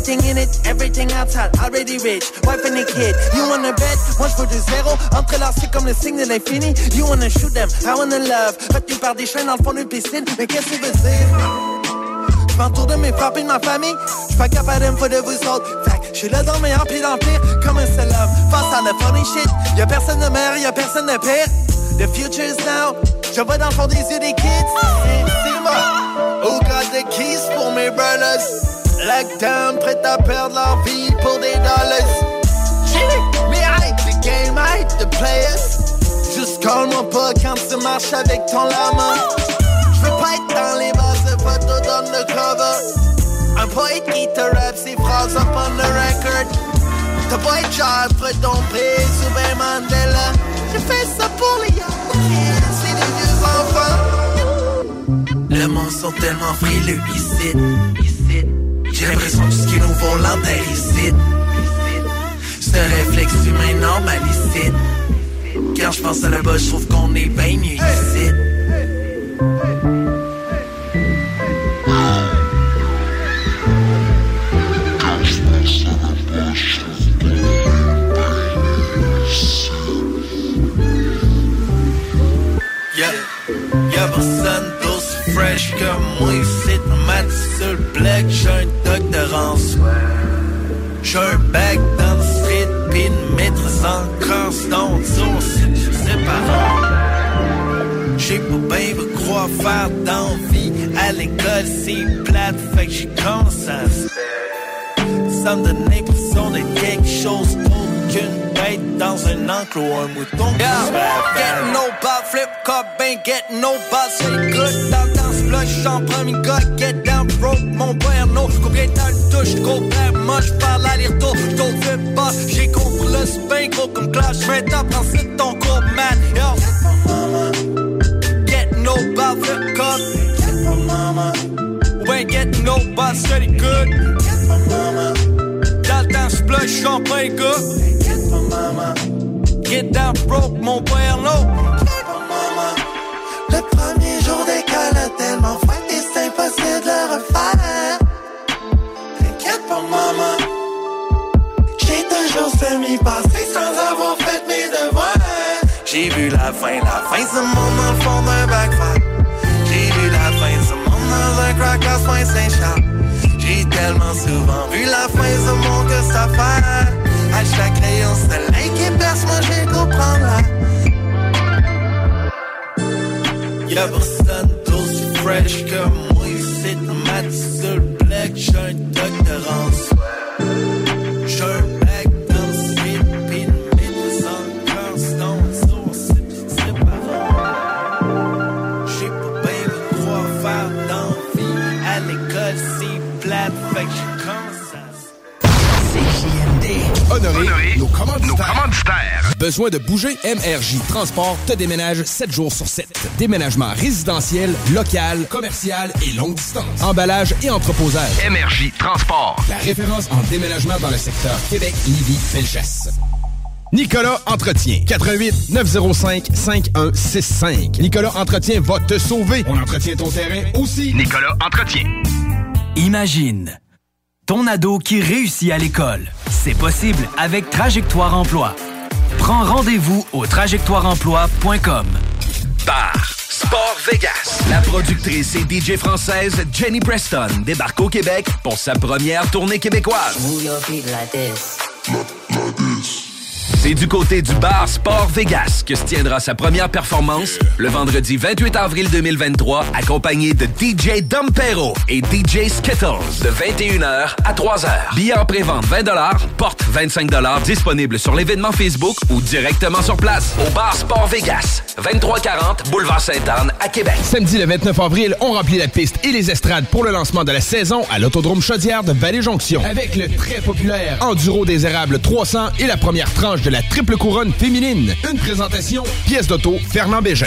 Everything in it, everything outside, already rich. Wife and a kid, you wanna bet? Moi je veux du zéro, entrelacé comme le signe de l'infini. You wanna shoot them, I wanna love. Retenu par des chaînes dans le fond d'une piscine, mais qu'est-ce que tu veux dire? Je m'entoure de mes frères et de ma famille. Je pas capable de me de vous autres. Que je suis là dans le meilleur puis dans le pire, comme un seul homme. Face à la funny shit, y'a personne de meilleur, y'a personne de pire. The future is now. Je vois dans le fond des yeux des kids. C'est moi. Who got the keys pour mes brothers? Lockdown, prêt à perdre leur vie pour des dollars. Mais hype the game, hype the players. Juste call-moi pas quand tu marches avec ton lama. Je veux pas être dans les bases de photos d'undercover. Un poète qui te rappe ses phrases up on the record. T'as pas être genre prix sous ben Mandela. Je fais ça pour les kids, c'est des vieux enfants. Le monde sont tellement frileux ici. J'ai l'impression que ce qui nous l'antenne ici. Ce réflexe humain normal ici. Quand je pense à la bas, je trouve qu'on est bien mieux ici. Y'a personne d'aussi fresh que moi ici. Mat sur le black, j'suis un en soi. J'suis un bac dans le street, pis une maîtrise en constant. Je sais pas. J'ai pas bien croire faire d'envie. À l'école, c'est plate, fait que j'y faire. Ça me donne l'impression d'être quelque chose d'autre qu'une dans un enclos, un mouton faire. Get no ball, flip cup, ain't get no ball, c'est good dans dans ce j'en premier gars, get mon père no, combien de temps touche, gros père, moi j'parle aller-retour, j't'au fais pas, j'ai le spin, gros comme clash, maintenant prends c'est ton cours, man. Get no ball, flip cup, get for mama, we ain't get no ball, steady good, get for mama, dans le temps premier gars, get for mama. Get down broke, mon père, no. Le premier jour a tellement impossible de. T'inquiète pas, maman. J'ai toujours semi-passé sans avoir fait mes devoirs. J'ai vu la fin, la fin, ce monde dans le fond d'un. J'ai vu la fin, ce monde dans un crack à Saint-Charles. J'ai tellement souvent vu la fin, ce monde que ça fait. À chaque rayon soleil qui perce, moi je vais comprendre là. Y'a personne d'aussi fresh que moi un mat sur le black, j'ai un doctorance. CJMD. Honoré, nos commanditaires. commanditaires. Besoin de bouger? MRJ Transport te déménage 7 jours sur 7. Déménagement résidentiel, local, commercial et longue distance. Emballage et entreposage. MRJ Transport. La référence en déménagement dans le secteur Québec, Lévis, Felchasse. Nicolas Entretien. 88 905 5165. Nicolas Entretien va te sauver. On entretient ton terrain aussi. Nicolas Entretien. Imagine ton ado qui réussit à l'école. C'est possible avec Trajectoire Emploi. Prends rendez-vous au trajectoireemploi.com. Bar Sport Vegas. La productrice et DJ française Jenny Preston débarque au Québec pour sa première tournée québécoise. C'est du côté du bar Sport Vegas que se tiendra sa première performance le vendredi 28 avril 2023, accompagné de DJ Dompero et DJ Skittles de 21h à 3h. Billets en pré-vente 20 porte 25 disponible sur l'événement Facebook ou directement sur place au bar Sport Vegas, 2340 Boulevard Sainte-Anne à Québec. Samedi le 29 avril, on remplit la piste et les estrades pour le lancement de la saison à l'Autodrome Chaudière de Vallée-Jonction. Avec le très populaire Enduro des Érables 300 et la première tranche de la triple couronne féminine. Une présentation, pièce d'auto, Fernand Bégin.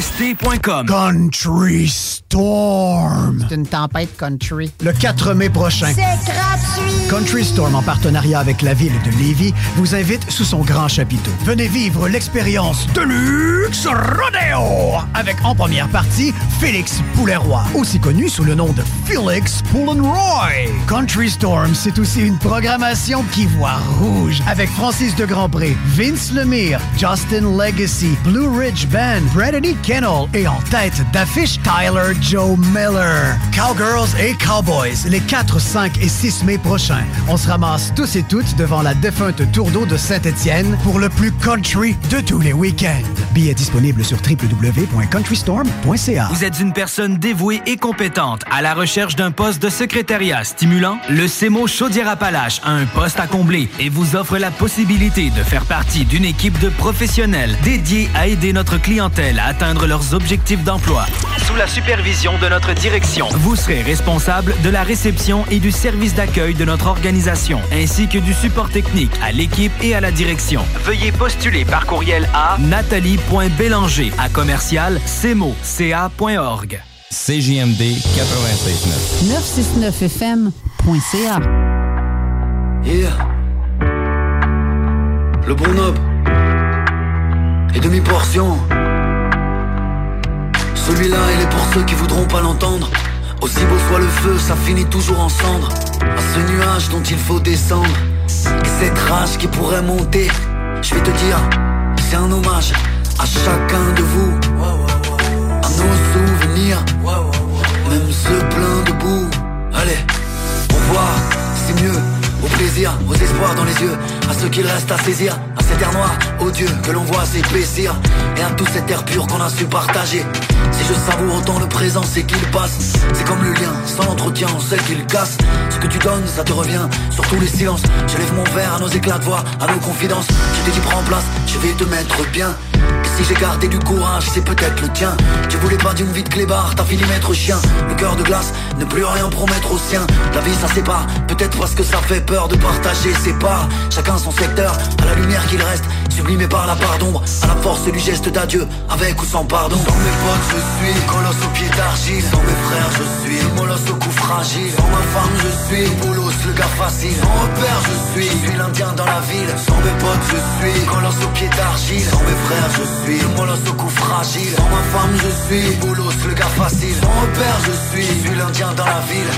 K-W-E-F-E-S-T.com. Country Storm. C'est une tempête country. Le 4 mai prochain. C'est gratuit. Country Storm, en partenariat avec la ville de Lévis, vous invite sous son grand chapiteau. Venez vivre l'expérience de luxe Rodeo avec en première partie Félix Poulet-Roy, aussi connu sous le nom de Félix Poulenroy. Country Storm, c'est aussi une programmation qui voit rouge avec Francis de Grandpré, Vince Lemire, Justin Legacy, Blue Ridge Band, Brittany Kennel et en tête d'affiche Tyler Joe Miller. Cowgirls et Cowboys, les 4, 5 et 6 mai prochains. On se ramasse tous et toutes devant la défunte Tour d'eau de Saint-Étienne pour le plus country de tous les week-ends. Billets disponibles sur www www.countrystorm.ca. Vous êtes une personne dévouée et compétente à la recherche d'un poste de secrétariat stimulant? Le CEMO Chaudière-Appalaches a un poste à combler et vous offre la possibilité de faire partie d'une équipe de professionnels dédiés à aider notre clientèle à atteindre leurs objectifs d'emploi. Sous la supervision de notre direction, vous serez responsable de la réception et du service d'accueil de notre organisation, ainsi que du support technique à l'équipe et à la direction. Veuillez postuler par courriel à nathalie.bélanger à commercial cmo.ca.org. CJMD 96.9. 969fm.ca. Yeah. Le bon nob. Et demi-portion. Celui-là, il est pour ceux qui voudront pas l'entendre. Aussi beau soit le feu, ça finit toujours en cendre. À ce nuage dont il faut descendre. Et cette rage qui pourrait monter. Je vais te dire, c'est un hommage à chacun de vous. À nos souvenirs. Même ceux pleins de boue. Allez, au revoir, c'est mieux. Au plaisir, aux espoirs dans les yeux, à ce qu'il reste à saisir, cet air noir, odieux que l'on voit s'épaissir, et à tout cet air pur qu'on a su partager. Si je savoure autant le présent, c'est qu'il passe. C'est comme le lien, sans l'entretien, on qu'il casse. Ce que tu donnes, ça te revient, sur tous les silences. Je lève mon verre à nos éclats de voix, à nos confidences. Je t'ai dit prends place, je vais te mettre bien. Si j'ai gardé du courage, c'est peut-être le tien. Tu voulais pas d'une vie de clébard, t'as fini maître chien. Le cœur de glace, ne plus rien promettre aux siens. La vie ça sépare, peut-être parce que ça fait peur de partager ses parts. Chacun son secteur, à la lumière qu'il reste, sublimé par la part d'ombre, à la force du geste d'adieu, avec ou sans pardon. Sans mes potes, je suis colosse au pied d'argile. Sans mes frères, je suis molosse au cou fragile. Sans ma femme, je suis boulos, le gars facile. Sans repère, je suis, je suis l'indien dans la ville. Sans mes potes, je suis colosse au pied d'argile. Sans mes frères, je suis molosse au cou fragile. Sans ma femme, je suis boulos, le gars facile. Sans repère, je suis, je suis l'indien dans la ville.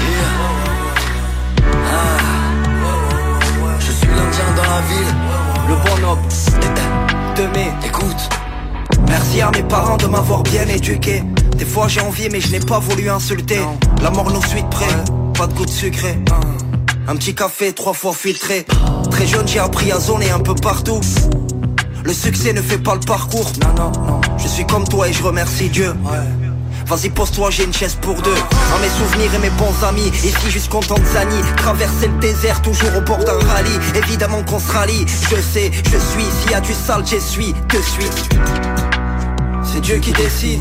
Yeah. Ah. Je suis l'indien dans la ville. Le bon homme. Demain, écoute. Merci à mes parents de m'avoir bien éduqué. Des fois j'ai envie mais je n'ai pas voulu insulter. La mort nous suit de près, pas de goût de sucré. Un petit café trois fois filtré. Très jeune j'ai appris à zoner un peu partout. Le succès ne fait pas le parcours. Non, non, non. Je suis comme toi et je remercie Dieu. Vas-y pose-toi, j'ai une chaise pour deux. À mes souvenirs et mes bons amis Ici jusqu'en Tanzanie. Traverser le désert, toujours au bord d'un rallye. Évidemment qu'on se rallie. Je sais, je suis. S'il y a du sale, j'essuie Que suis C'est Dieu qui décide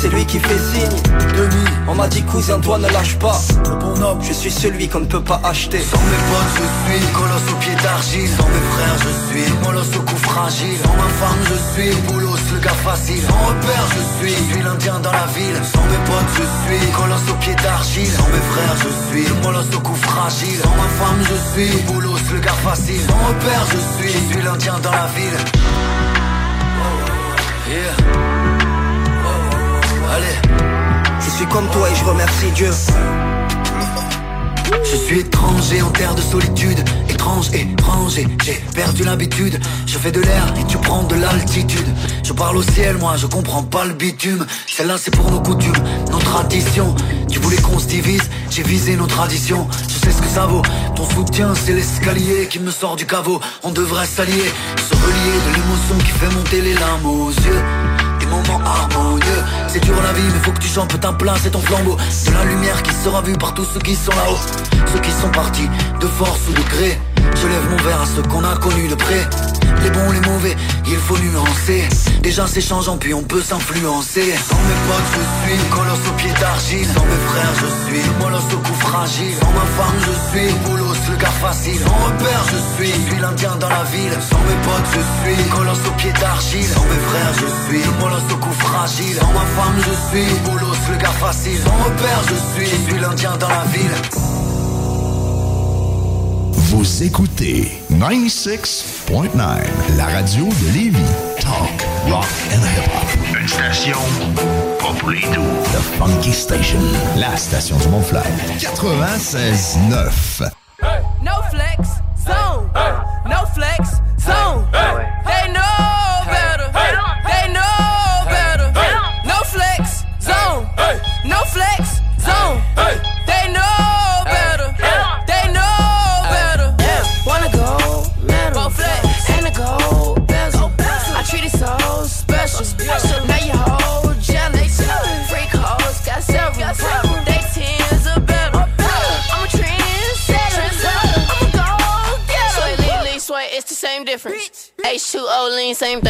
c'est lui qui fait signe. Demi, on m'a dit cousin toi ne lâche pas. Le je suis celui qu'on ne peut pas acheter. Sans mes potes je suis colosse au pied d'argile. Sans mes frères je suis molosse au cou fragile. Sans ma femme je suis boulos le gars facile. Sans repère je suis, je suis l'indien dans la ville. Sans mes potes je suis colosse au pied d'argile. Sans mes frères je suis molosse au cou fragile. Sans ma femme je suis boulos le gars facile. Sans repère je suis, je suis l'indien dans la ville. Yeah. Allez, je suis comme toi et je remercie Dieu. Je suis étranger en terre de solitude, étrange, étranger, j'ai perdu l'habitude. Je fais de l'air et tu prends de l'altitude. Je parle au ciel, moi je comprends pas le bitume. Celle-là c'est pour nos coutumes, nos traditions. Tu voulais qu'on se divise, j'ai visé nos traditions. Je sais ce que ça vaut. Ton soutien c'est l'escalier qui me sort du caveau. On devrait s'allier, se relier de l'émotion qui fait monter les larmes aux yeux harmonieux. C'est dur la vie mais faut que tu chantes ta place et ton flambeau. De la lumière qui sera vue par tous ceux qui sont là-haut. Ceux qui sont partis de force ou de gré Je lève mon verre à ceux qu'on a connus de près. Les bons, les mauvais, il faut nuancer. Déjà c'est changeant puis on peut s'influencer. Sans mes potes je suis colosse au pied d'argile. Sans mes frères je suis molosse au cou fragile. Sans ma femme je suis boulos le gars facile. Sans repère je suis, je suis l'indien dans la ville. Sans mes potes je suis colosse au pied d'argile. Sans mes frères je suis molosse au cou fragile. Sans ma femme je suis boulos le gars facile. Sans repère je suis, je suis l'indien dans la ville Vous écoutez 96.9, la radio de Lévis. Talk, rock and hip-hop. Une station pas pour les doux. The Funky Station, la station du Mont-Fly. 96.9. No flex, zone. No flex, zone. They know same thing.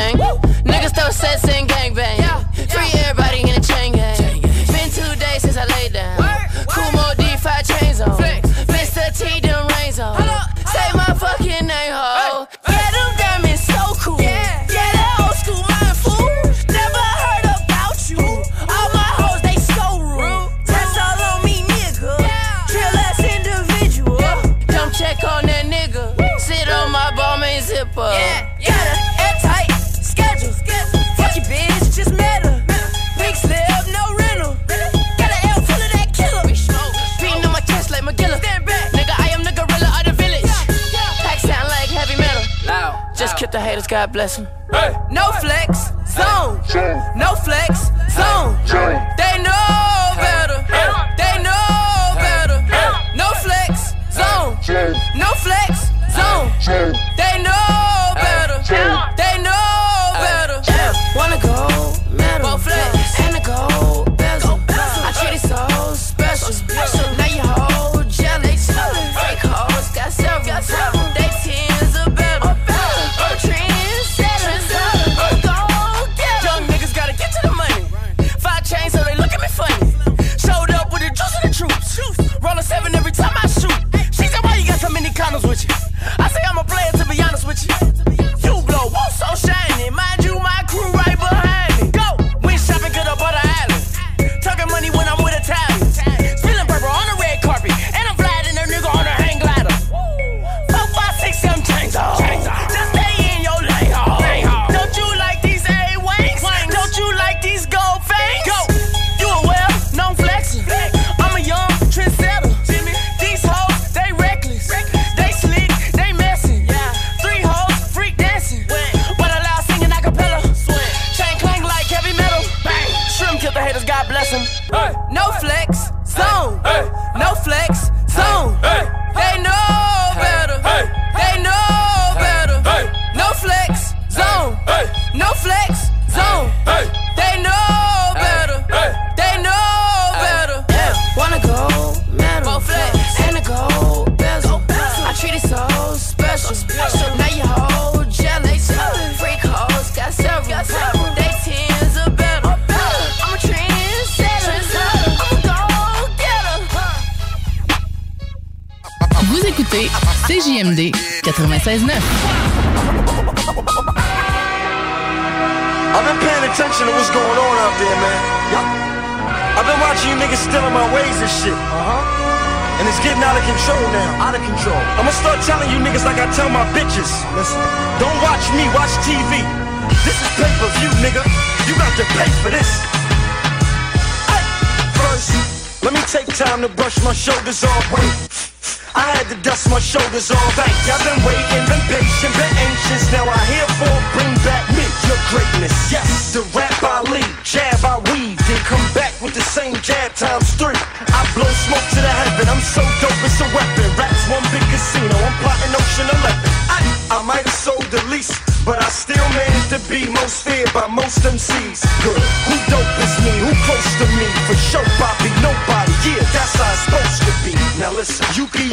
alright. I've been waiting, been patient, been anxious. Now I hear for bring back me your greatness. Yes, the rap I lead, jab I weave, then come back with the same jab times three. I blow smoke to the heaven. I'm so dope, it's a weapon. Raps one big casino. I'm plotting Ocean 11. I, I might have sold the least, but I still managed to be most feared by most MCs. Good. Who dope is me? Who close to me? For sure, Bobby, nobody. Yeah, that's how it's supposed to be. Now listen, you can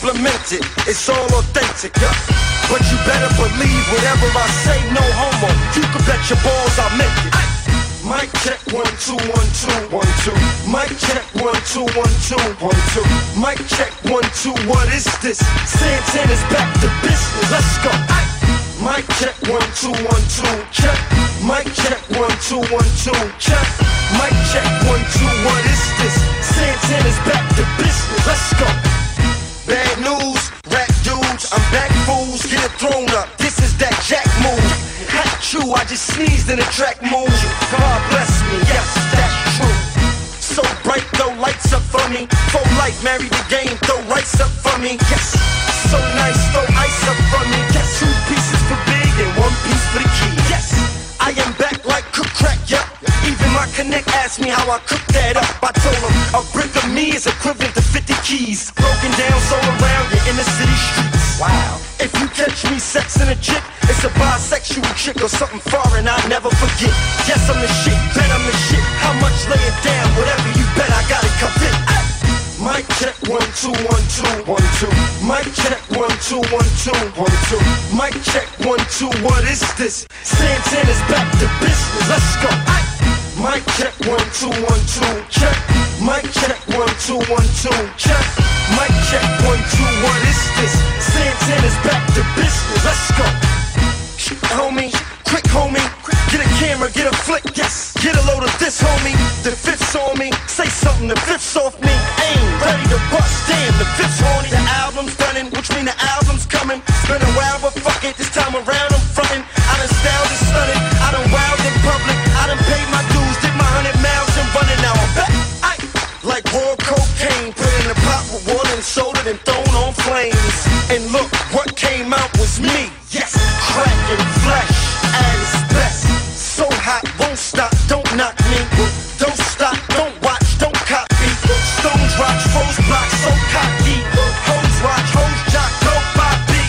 complimented. It's all authentic. yeah. But you better believe whatever I say, no homo. You can bet your balls I make it. Mic check one two one two one two. Mic check one two one two one two. Mic check one two. What is this? Santana's back to business. Let's go. Mic check one two one two check. Mic check one two one two check. Mic check one two. What is this? Santana's back to business. Let's go. Bad news, rap dudes, I'm back fools, get it thrown up. This is that jack move. Not true, I just sneezed in a track move. God bless me, yes, that's true. So bright, throw lights up for me. Full life, marry the game, throw rice up for me. Yes, so nice, throw ice up for me. Yes, two pieces for big and one piece for the key. Yes, I am back like cook crack, Yeah. Connect asked me how I cooked that up. I told him a brick of me is equivalent to 50 keys. Broken down, so around the in the city streets. Wow. If you catch me sexing a chick, it's a bisexual chick or something foreign I'll never forget. Yes, I'm the shit, bet I'm the shit. How much lay it down, whatever you bet, I gotta commit. Mic check one two one two one two. Mic check one two one two one two. Mic check one two. What is this? Santana's back to business. Let's go. Mic check one two one two. Check. Mic check one two one two. Check. Mic check one two. What is this? Santana's back to business. Let's go. Homie, quick homie, get a camera, get a flick, yes. Get a load of this homie, that fits on me. Say something that fits off me. Aim, ready to bust, damn, the fits horny. The album's done, which mean the album's coming. It's been a while, but fuck it, this time around I'm frontin'. I done styled and stunning, I done wild in public. I done paid my raw cocaine, put in a pot with water and soda, then thrown on flames. And look, what came out was me. Yes, cracking flesh at its best. So hot, won't stop, don't knock me. Don't stop, don't watch, don't copy. Stones rock, froze block, so cocky. Hoes watch, hoes jock, go Bobby.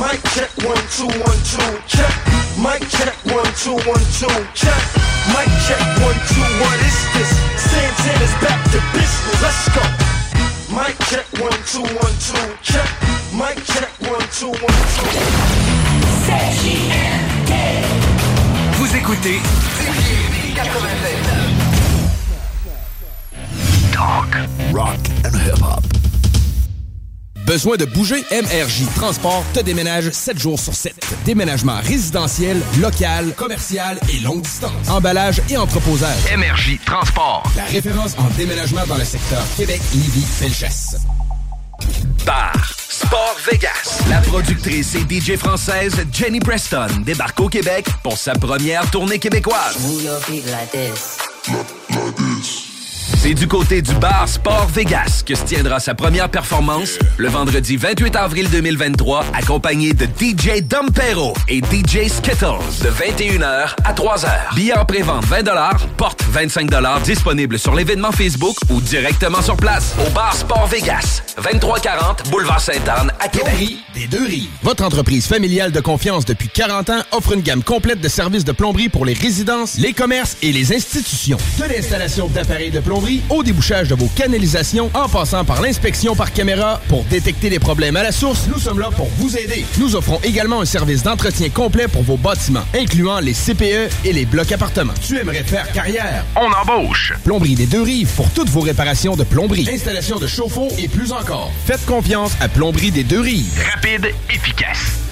Mic check one two one two check. Mic check one two one two check. Mic check one two. What is this? Santana's back to business. Let's go. Mic check one two one two check. Mic check one two one two. Vous écoutez Talk, rock and hip-hop. Besoin de bouger? MRJ Transport te déménage 7 jours sur 7. Déménagement résidentiel, local, commercial et longue distance. Emballage et entreposage. MRJ Transport. La référence en déménagement dans le secteur Québec, Lévis, Felchasse. Bar Sport Vegas. La productrice et DJ française Jenny Preston débarque au Québec pour sa première tournée québécoise. C'est du côté du bar Sport Vegas que se tiendra sa première performance le vendredi 28 avril 2023, accompagné de DJ Dompero et DJ Skittles de 21h à 3h. Billets en pré-vente 20 porte 25 disponible sur l'événement Facebook ou directement sur place au bar Sport Vegas, 2340 Boulevard Sainte-Anne à Québec. des deux rives. Votre entreprise familiale de confiance depuis 40 ans offre une gamme complète de services de plomberie pour les résidences, les commerces et les institutions. De l'installation d'appareils de plomberie au débouchage de vos canalisations en passant par l'inspection par caméra pour détecter les problèmes à la source, nous sommes là pour vous aider. Nous offrons également un service d'entretien complet pour vos bâtiments, incluant les CPE et les blocs appartements. Tu aimerais faire carrière? On embauche. Plomberie des deux rives pour toutes vos réparations de plomberie, installation de chauffe-eau et plus encore. Faites confiance à Plomberie des deux rives. Rapide, efficace.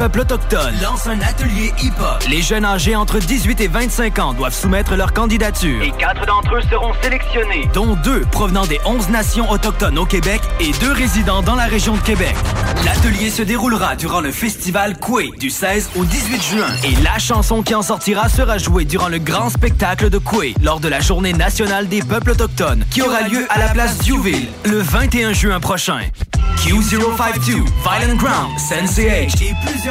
peuples autochtones, lance un atelier hip-hop. Les jeunes âgés entre 18 et 25 ans doivent soumettre leur candidature. Et quatre d'entre eux seront sélectionnés, dont deux provenant des 11 nations autochtones au Québec et deux résidents dans la région de Québec. L'atelier se déroulera durant le festival Coué du 16 au 18 juin. Et la chanson qui en sortira sera jouée durant le grand spectacle de Coué lors de la journée nationale des peuples autochtones qui aura lieu à la place Diouville le 21 juin prochain. Q052, Violent Ground, Sensei H et plusieurs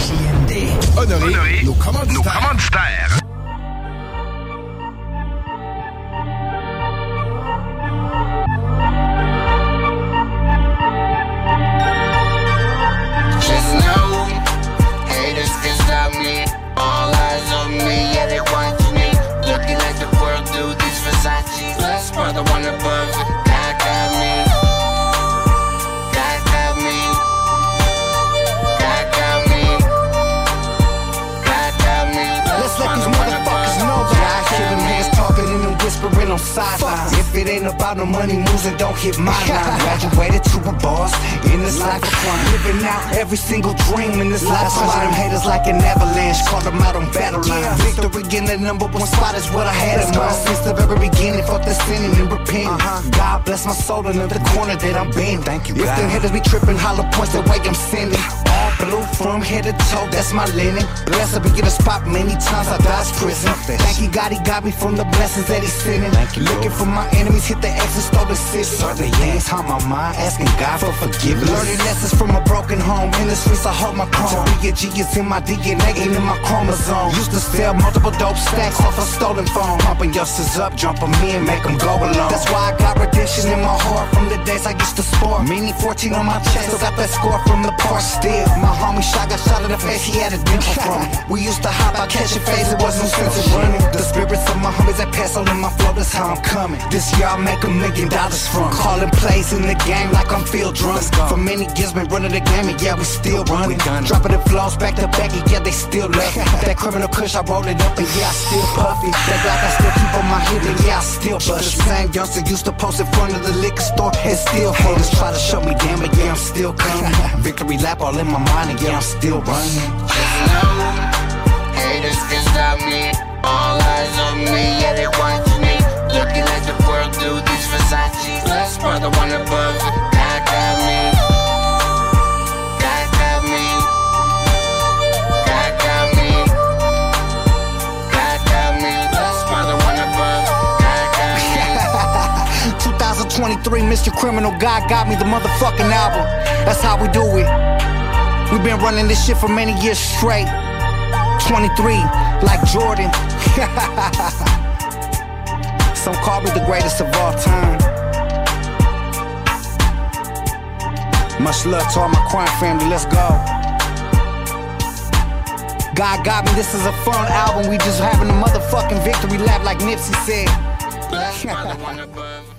JMD. Honorer, nos commanditaires. Nos commanditaires. Them whispering on sidelines. If it ain't about no money moves, then don't hit my line. Graduated to a boss in this life of crime. Living out every single dream in this life. Punch them haters like an avalanche. Call them out on battle line. Victory in the number one spot is what I had in mind since the very beginning. Fuck the sinning and repent. Uh-huh. God bless my soul in the corner that I'm bending. Thank you, If the haters be tripping, hollow points the way I'm sending. Blue from head to toe, that's my linen. Blessed to be in a spot many times I dodged prison. Thank you, God, he got me from the blessings that he's sending. Looking for my enemies, hit the X and stole the city. Certain things haunt my mind, asking God for forgiveness. Learning lessons from a broken home. In the streets, I hold my chrome. To be a G is in my DNA, ain't in my chromosome. Used to sell multiple dope stacks off a stolen phone. Pumping youngsters up, jump 'em in, make 'em go alone. That's why I got redemption in my heart from the days I used to sport. Meaning 14 on my chest, still got that score from the park still. My homie shot got shot in the face, he had a dimple from. We used to hop out, catching phase, it wasn't sense of running. The spirits of my homies that pass on in my flow, that's how I'm coming. This year I'll make a million dollars from. Calling plays in the game like I'm field drunk. For many years been running the game, and yeah, we still running. Dropping the flows back to back, and yeah, they still love. That criminal kush, I roll it up, and yeah, I still puff it. That Glock, I still keep on my hip, and yeah, I still bust. The same youngster used to post in front of the liquor store, and still haters try to shut me down, but yeah, I'm still coming. Victory lap all in my mind, yeah, I'm still running. Just know, haters can stop me. All eyes on me, yeah, they want me. Looking at the world through these Versace. One above. God got me. God got me. God got me. God got me. Let's one above. God got me. 2023, Mr. Criminal, God got me the motherfucking album. That's how we do it. We've been running this shit for many years straight. 23, like Jordan. Some call me the greatest of all time. Much love to all my crime family, let's go. God got me, this is a fun album. We just having a motherfucking victory lap, like Nipsey said.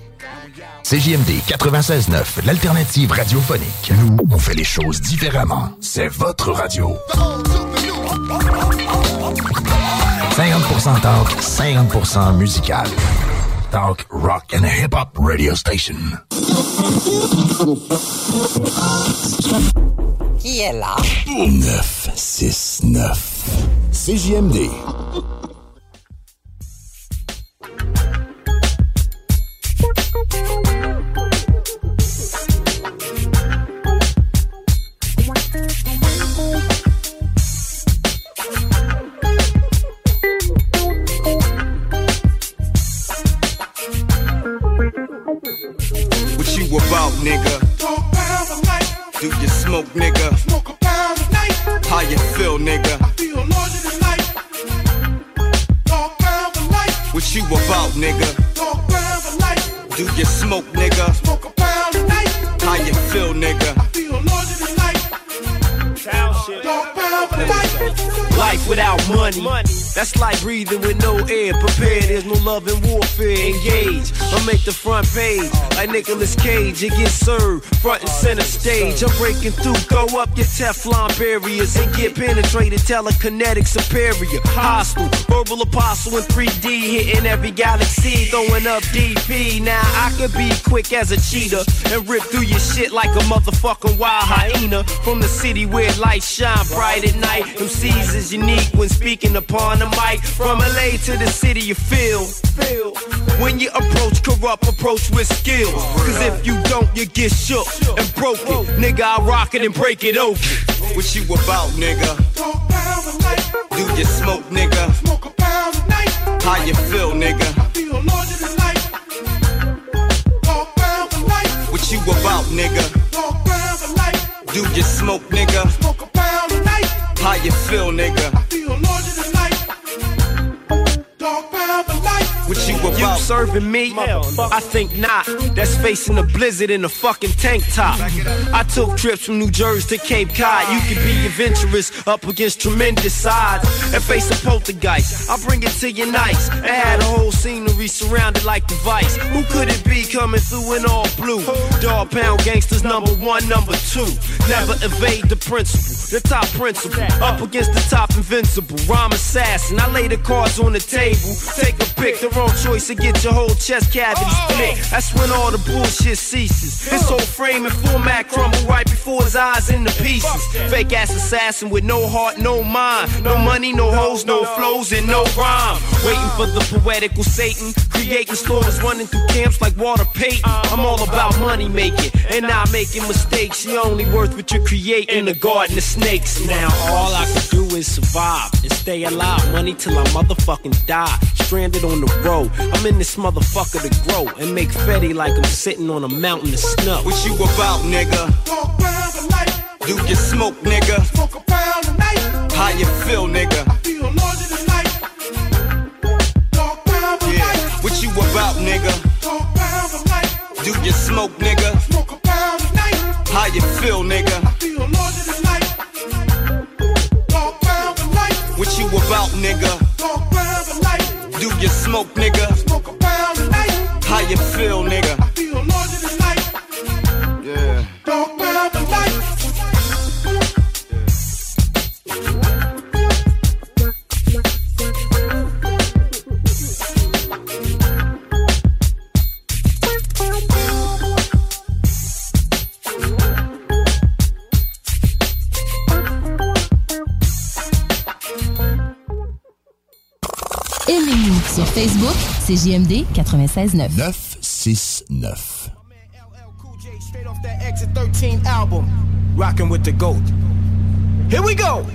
CJMD 96.9, l'alternative radiophonique. Nous, on fait les choses différemment. C'est votre radio. 50% talk, 50% musical. Talk, rock and hip-hop radio station. Qui est là? 969. CJMD. About, nigga? Do you smoke, nigga? How you feel, nigga? What you about, nigga? Do you smoke, nigga? Smoke a pound a night. How you feel, nigga? I feel larger than life. Dog pound of life without money. That's like breathing with no air. Prepare, there's no love in warfare. Engage. I make the front page. Like Nicolas Cage, it gets served. Front and center stage. I'm breaking through. go up your Teflon barriers and get penetrated. Telekinetic superior. Hostile. Verbal apostle in 3D. Hitting every galaxy. Throwing up DP. Now I could be quick as a cheetah and rip through your shit like a motherfucking wild hyena. From the city where lights shine bright at night. MCs is unique when speaking upon the mic. From LA to the city you feel. When you approach corrupt, approach with skill. Cause if you don't, you get shook and broken. Nigga, I rock it and break it open. What you about, nigga? Do you smoke, nigga? How you feel, nigga? What you about, nigga? Do you smoke, nigga? You feel, nigga? What you about? You serving me? I think not. That's facing a blizzard in a fucking tank top. I took trips from New Jersey to Cape Cod. You can be adventurous up against tremendous odds and face a poltergeist. I'll bring it to you nice. And had a whole scenery surrounded like device. Who could it be coming through in all blue? Dog pound gangsters number one, number two. Never evade the principle, the top principle. Up against the top invincible. Rhyme assassin. I lay the cards on the table. Take a pick, the wrong choice and get your whole chest cavity oh. split. That's when all the bullshit ceases. His whole frame and format crumble right before his eyes in the pieces. Fake ass assassin with no heart, no mind. No money, no hoes, no flows, and no rhyme. Waiting for the poetical Satan. Creating stories running through camps like Walter Payton. I'm all about money making and not making mistakes. You only worth what you create in the garden of snakes. Now all I can do is survive and stay alive. Money till I motherfucking die. Stranded on the road. I'm in this motherfucker to grow and make Fetty like I'm sitting on a mountain of snow. What you about, nigga? Do you smoke, nigga? Smoke a pound a night. How you feel, nigga? Yeah. What you about, nigga? Do you smoke, nigga? Smoke a pound a night. How you feel, nigga? What you about, nigga? Do you smoke, nigga? How you feel, nigga? Yeah. Sur Facebook, c'est JMD 96.9. 969. Straight off that Exit 13 album, rocking with the GOAT. Here we go.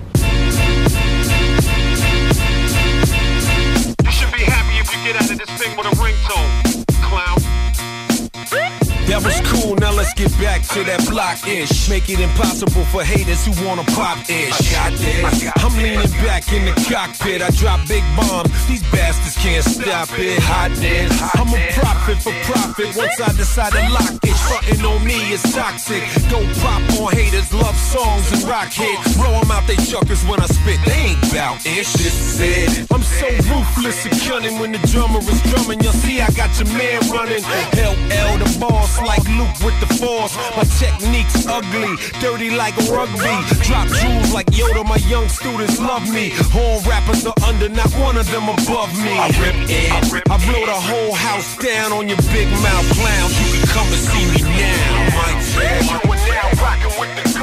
You should be happy if you get out of this thing with a ringtone. That was cool, now let's get back to that block ish. Make it impossible for haters who wanna pop ish. I got this. I'm leaning back in the cockpit, I drop big bombs. These bastards can't stop it. Hot this. I'm a prophet for profit once I decide to lock it. Frontin' on me is toxic. Don't pop on haters, love songs and rock hits. Blow 'em out they chuckers when I spit. They ain't bout ish. This is it. I'm so ruthless and cunning when the drummer is drumming. You'll see I got your man running. LL the boss like Luke with the force. My technique's ugly, dirty like rugby. Drop jewels like Yoda, my young students love me. All rappers are under, not one of them above me. I rip it, I blow the whole house down on your big mouth clowns. You can come and see me now. Mike You are now rocking with the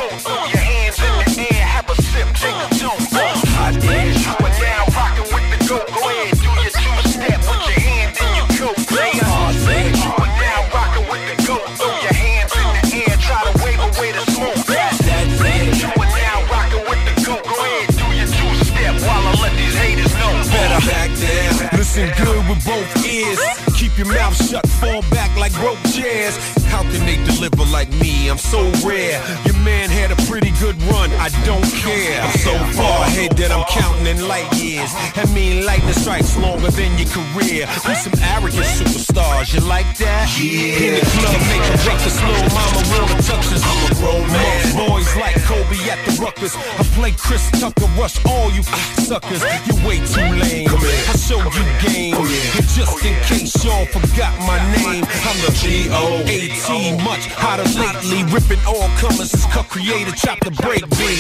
they deliver like me? I'm so rare. Your man had a pretty good run, I don't care. I'm so far ahead that I'm counting in light years. I mean, lightning strikes longer than your career. We some arrogant superstars, you like that? Yeah. In the club, make a breakfast, little mama wanna touch us. I'm a grown man. Boys like Kobe at the Ruckers. I play Chris Tucker, rush all you suckers. You way too lame. I show you game. And just in case y'all forgot my name, I'm the G-O-A-T, much hotter lately. Ripping all comers, is cut creator, chop the break beat.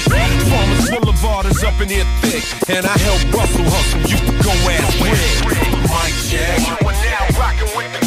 Farmers Boulevard is up in here thick, and I help Russell hustle. You can go ass Rick. Mike Jack. You are now rocking with the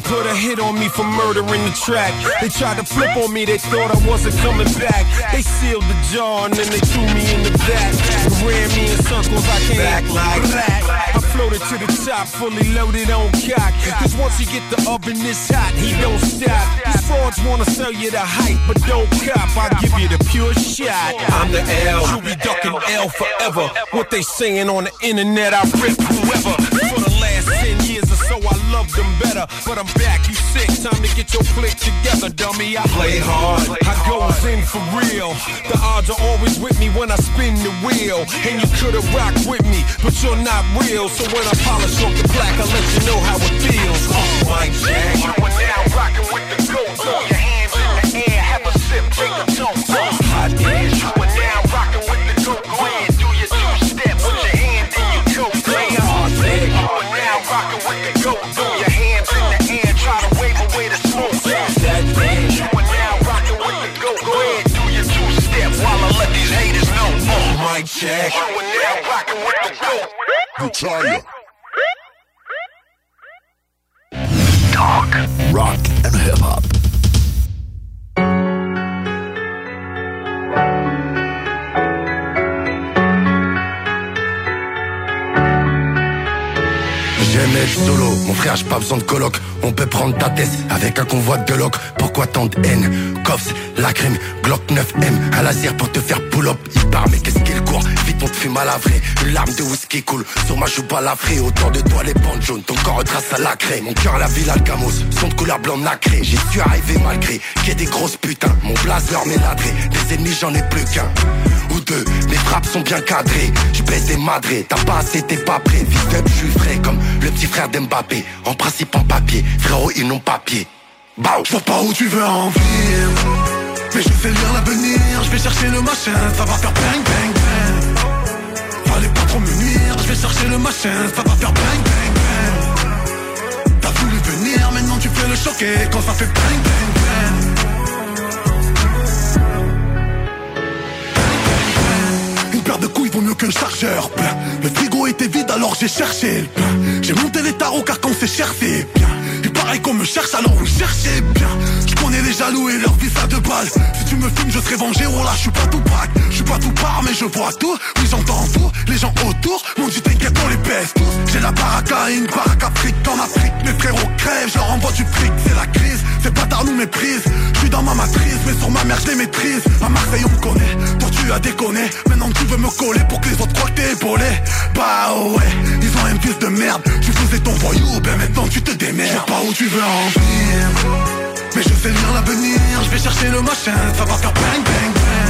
They put a hit on me for murdering the track. They tried to flip on me, they thought I wasn't coming back. They sealed the jar and then they threw me in the back. Ran me in circles, I can't act like that. I floated to the top, fully loaded on cock. Cause once you get the oven this hot, he don't stop. These frauds wanna sell you the hype, but don't cop. I'll give you the pure shot. I'm the L, You'll be ducking L forever. What they saying on the internet, I rip whoever. Better. But I'm back, you sick. Time to get your click together, dummy. I play hard, I goes in for real. The odds are always with me when I spin the wheel. And you could've rocked with me, but you're not real. So when I polish off the plaque, I let you know how it feels. Oh, Mike Jack. You are now rocking with the goat. Throw your hands in the air, have a sip, take a toke. Hot. Jack. You are now rocking with the goat. Guitar. Talk, rock, and hip hop. J'aime être solo, mon frère j'ai pas besoin de coloc. On peut prendre ta tête avec un convoi de loc Pourquoi tant de haine? Cops, la crème, Glock 9M Un laser pour te faire pull up. Il part mais qu'est-ce qu'il court? Vite on te fume à la vraie. Une larme de whisky coule Sur ma joue pas la vraie. Autour de toi les bandes jaunes. Ton corps retrace à la craie. Mon cœur à la ville Alcamos Son de couleur blanc nacré. J'y suis arrivé malgré Qu'il y ait des grosses putains. Mon blaze leur met l'adré Des ennemis j'en ai plus qu'un. Ou deux Mes frappes sont bien cadrées. Je baisse des madrés. T'as pas assez t'es pas prêt. Vite je suis frais comme le petit frère d'Mbappé. En principe en papier. Frérot ils n'ont pas pied. Je vois pas où tu veux en venir. Mais je sais lire l'avenir. Je vais chercher le machin. Ça va faire bang bang bang. Fallait pas trop me nuire Je vais chercher le machin. Ça va faire bang bang bang. T'as voulu venir. Maintenant tu fais le choquer Quand ça fait bang bang bang Une paire de couilles vaut mieux qu'un chargeur. Le frigo était vide alors j'ai cherché. J'ai monté les tarots car quand c'est cher c'est bien. Et pareil qu'on me cherche alors on cherchait bien. Je connais les jaloux et leur vie ça de balle. Si tu me filmes je serai vengé, oh là je suis pas tout pack. Pas tout part mais je vois tout. Oui j'entends tout. Les gens autour m'ont dit t'inquiète on les baisse tous. J'ai la baraka et une baraque Afrique en Afrique. Mes frérots crèvent, je leur envoie du fric, c'est la crise. Ces bâtards nous méprisent. Je suis dans ma matrice mais sur ma mère je les maîtrise. À Marseille on me connaît, toi tu as déconné. Maintenant tu veux me coller pour que les autres croient que t'es épaulé. Bah ouais, ils ont un fils de merde. Tu faisais ton voyou, ben maintenant tu te démerdes. Je pas où tu veux en venir. Mais je sais lire l'avenir, je vais chercher le machin, ça va faire bang bang bang.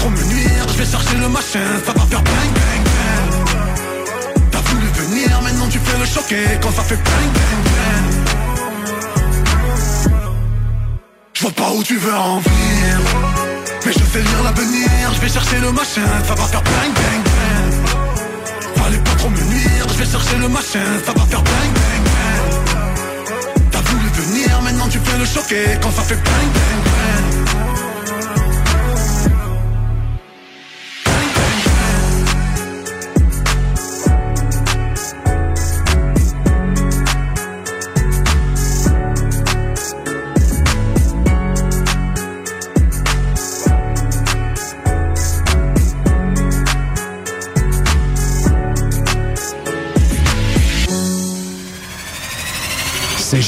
Trop me nuire, je vais chercher le machin, ça va faire bang bang bang. T'as voulu venir, maintenant tu fais le choquer quand ça fait bang bang bang. Je vois pas où tu veux en venir. Mais je sais lire l'avenir, je vais chercher le machin, ça va faire bang bang bang. Fallait pas trop me nuire, je vais chercher le machin, ça va faire bang bang bang. T'as voulu venir, maintenant tu fais le choquer quand ça fait bang bang bang.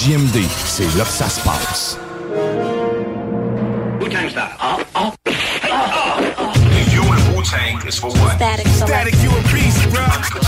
JMD, c'est là que ça se passe. Wu-Tang style. Oh, oh. You and Wu-Tang is for what? Static, Static, you a beast, bro.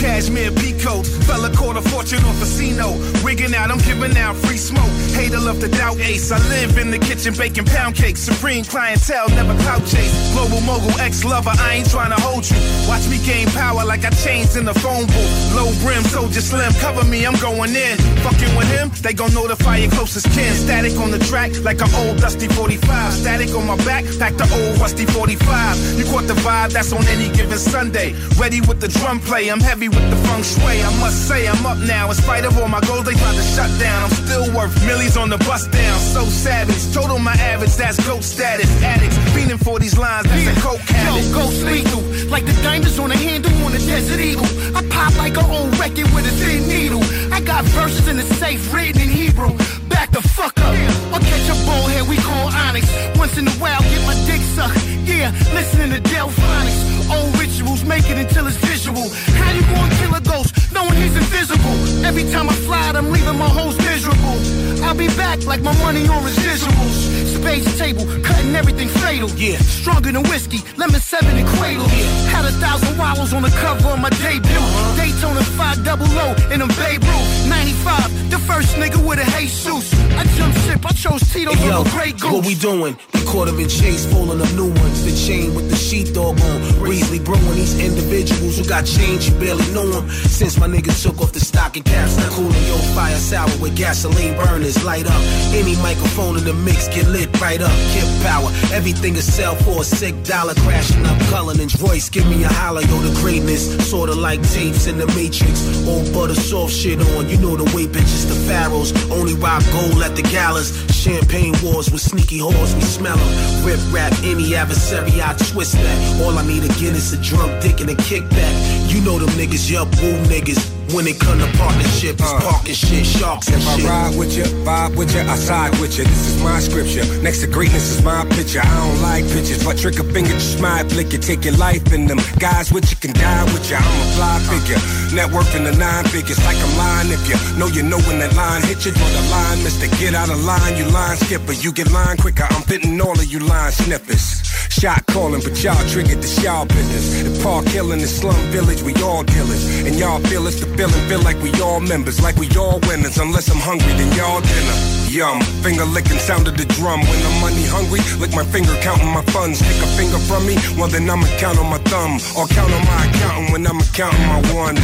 Cashmere peacoat, fella caught a fortune off a casino. Rigging out, I'm giving out free smoke. Hater love to doubt ace. I live in the kitchen baking pound cakes. Supreme clientele, never clout chase. Global mogul, ex lover, I ain't trying to hold you. Watch me gain power like I changed in the phone booth. Low brim, soldier slim, cover me, I'm going in. Fucking with him, they gon' notify your closest kin. Static on the track like an old dusty 45. Static on my back, back the old rusty 45. You caught the vibe, that's on any given Sunday. Ready with the drum play, I'm heavy with the feng shui. I must say, I'm up now. In spite of all my goals, they tried to shut down. I'm still worth millions on the bus down. So savage, total my average, that's goat status. Addicts, feeling for these lines, that's a coke habit. Yo, ghost lethal, like the diamonds on a handle on a desert eagle. I pop like an old record with a thin needle. I got verses in the safe written in Hebrew. Back the fuck up. I'll catch a bullhead we call Onyx. Once in a while, get my dick sucked. Yeah, listening to Delfonics. Old rituals, make it until it's visual. How you gonna kill a ghost knowing he's invisible? Every time I fly out, I'm leaving my host miserable. I'll be back like my money on residuals. Space table, cutting everything fatal. Yeah, stronger than whiskey, lemon seven and cradle. Yeah, had a thousand wallows on the cover of my debut. Daytona 5 double O in a Babe Ruth. 95, the first nigga with a Jesus. I jumped ship, I chose Tito Hey, yo, over Grey Goose. what we doing? Caught him in chase, pulling up new ones. The chain with the sheepdog on. Reasley brewing these individuals who got change, you barely know them. Since my nigga took off the stocking caps, now cooling your fire sour with gasoline burners. Light up any microphone in the mix, get lit right up. Kip power, everything is sell for a sick dollar. Crashing up Cullinan's voice, give me a holler, yo, the greatness. Sorta like tapes in the Matrix. Old butter soft shit on, you know the way bitches, the pharaohs. Only rock gold at the galas. Champagne wars with sneaky whores, we smell them. Rip rap any adversary, I twist that. All I need again is a drunk dick and a kickback. You know them niggas, yup, woo niggas. When it come to partnership, it's uh. parking shit, sharks and If I ride with you, vibe with you, I side with you. This is my scripture. Next to greatness is my picture. I don't like pictures, but trick a finger, just smile, flick you, take your life in them. Guys with you can die with you. I'm a fly figure. Networking the nine figures like I'm lying. If you know you know when that line hit you, draw the line, mister. Get out of line, you line skipper. You get line quicker. I'm fitting all of you line snippers. Shot calling, but y'all triggered the y'all business. If Park Hill in the slum village, we all dealers. And y'all feel it's the feeling, feel like we all members, like we all winners. Unless I'm hungry, then y'all dinner. Yum, finger licking sound of the drum. When I'm money hungry, lick my finger counting my funds. Take a finger from me, well then I'ma count on my thumb. Or count on my accountant when I'm counting my one.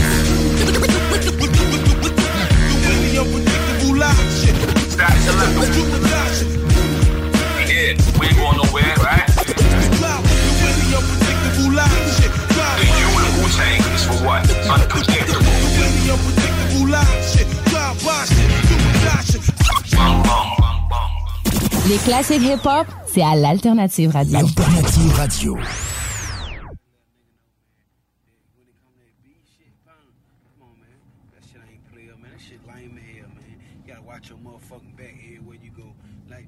Really unpredictable live shit. Static Yeah, we ain't going nowhere, right? You unpredictable live shit. And you and Wu-Tang is for what? Unpredictable. Les classiques hip-hop, c'est à l'Alternative Radio. L'Alternative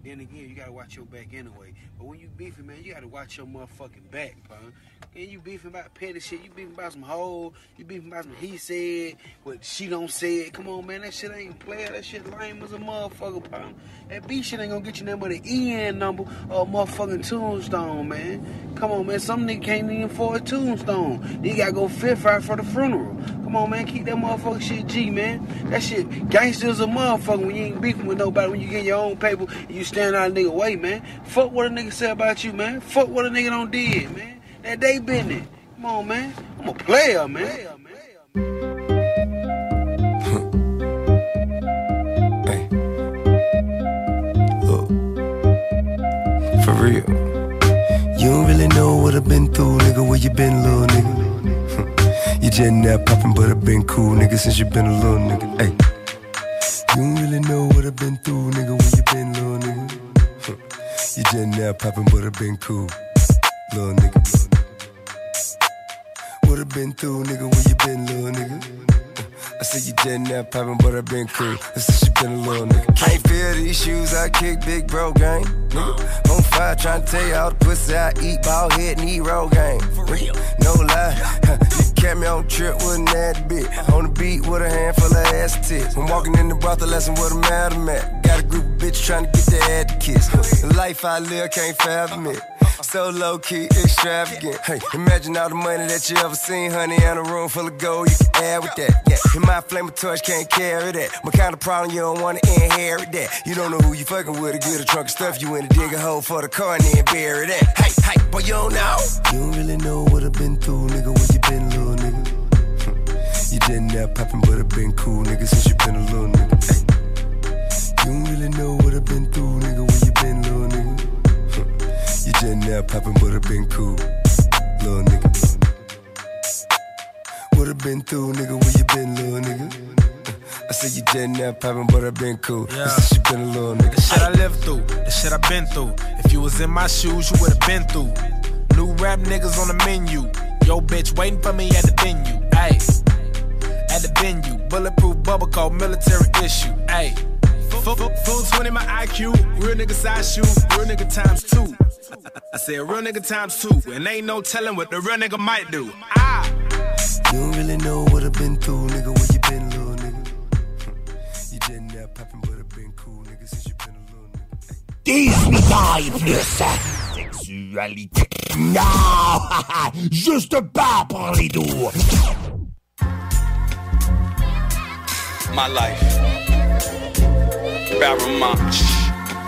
Then again, you gotta watch your back anyway. But when you beefing, man, you gotta watch your motherfucking back, pun. And you beefing about petty shit. You beefing about some hoe. You beefing about some he said, what she don't say. Come on, man. That shit ain't player. That shit lame as a motherfucker, bro. That B shit ain't gonna get you that money EN number or a motherfucking tombstone, man. Come on, man. Some nigga can't even afford a tombstone. You gotta go fifth right for the funeral. Come on, man. Keep that motherfucking shit G, man. That shit gangsters a motherfucker when you ain't beefing with nobody. When you get your own paper and you stand out a nigga way, man. Fuck what a nigga say about you, man. Fuck what a nigga don't did, man. That they business. Come on, man. I'm a player, man. For real. You don't really know what I've been through, nigga. Where you been, little nigga? you just now poppin', but I've been cool, nigga, since you been a little nigga. Hey. You don't really know what I've been through, nigga. Where you been, little nigga? you just now poppin', but I've been cool, little nigga. What I've been through, nigga. Where you been, little nigga? I said you just now poppin', but I've been cool. Since you been a little nigga. Can't feel these shoes, I kick big bro gang. Nigga. On fire, tryna tell you all the pussy I eat, ball head eat roll gang. For real. No lie, kept me on trip with an ad bit. On the beat with a handful of ass tits. I'm walking in the brothel, lesson what I'm at, I'm at. Got a group of bitches trying to get their ad kiss. The life I live can't fathom it. So low key, extravagant. Hey, imagine all the money that you ever seen, honey, in a room full of gold. You can add with that. Yeah, and my flame of torch can't carry that. My kind of problem, you don't wanna inherit that. You don't know who you fucking with, to get a trunk of stuff you in to dig a hole for the car and then bury that. Hey, hey, boy, you don't know. You don't really know what I've been through, nigga. Where you been, little nigga? you didn't have poppin', but I've been cool, nigga, since you been a little nigga. Hey. You don't really know what I've been through, nigga. Where you been, little nigga? You just now poppin', but I've been cool, little nigga. What I been through, nigga? Where you been, little nigga? I said you just now poppin', but I've been cool. Yeah. Since you been a little nigga. The shit I lived through, the shit I been through. If you was in my shoes, you would've been through. New rap niggas on the menu. Yo, bitch, waiting for me at the venue. Ayy, at the venue. Bulletproof bubble called military issue. Ayy. Full, full, full 20 my IQ. Real nigga side shoe. Real nigga times two. I said real nigga times two. And ain't no telling what the real nigga might do. Ah. You don't really know what I've been through, nigga. Where you been, little nigga? You just now poppin', but I've been cool, nigga, since you been a little nigga. Décidez plus sexualité. Non! Juste pas pour les doux. My life. Barry March,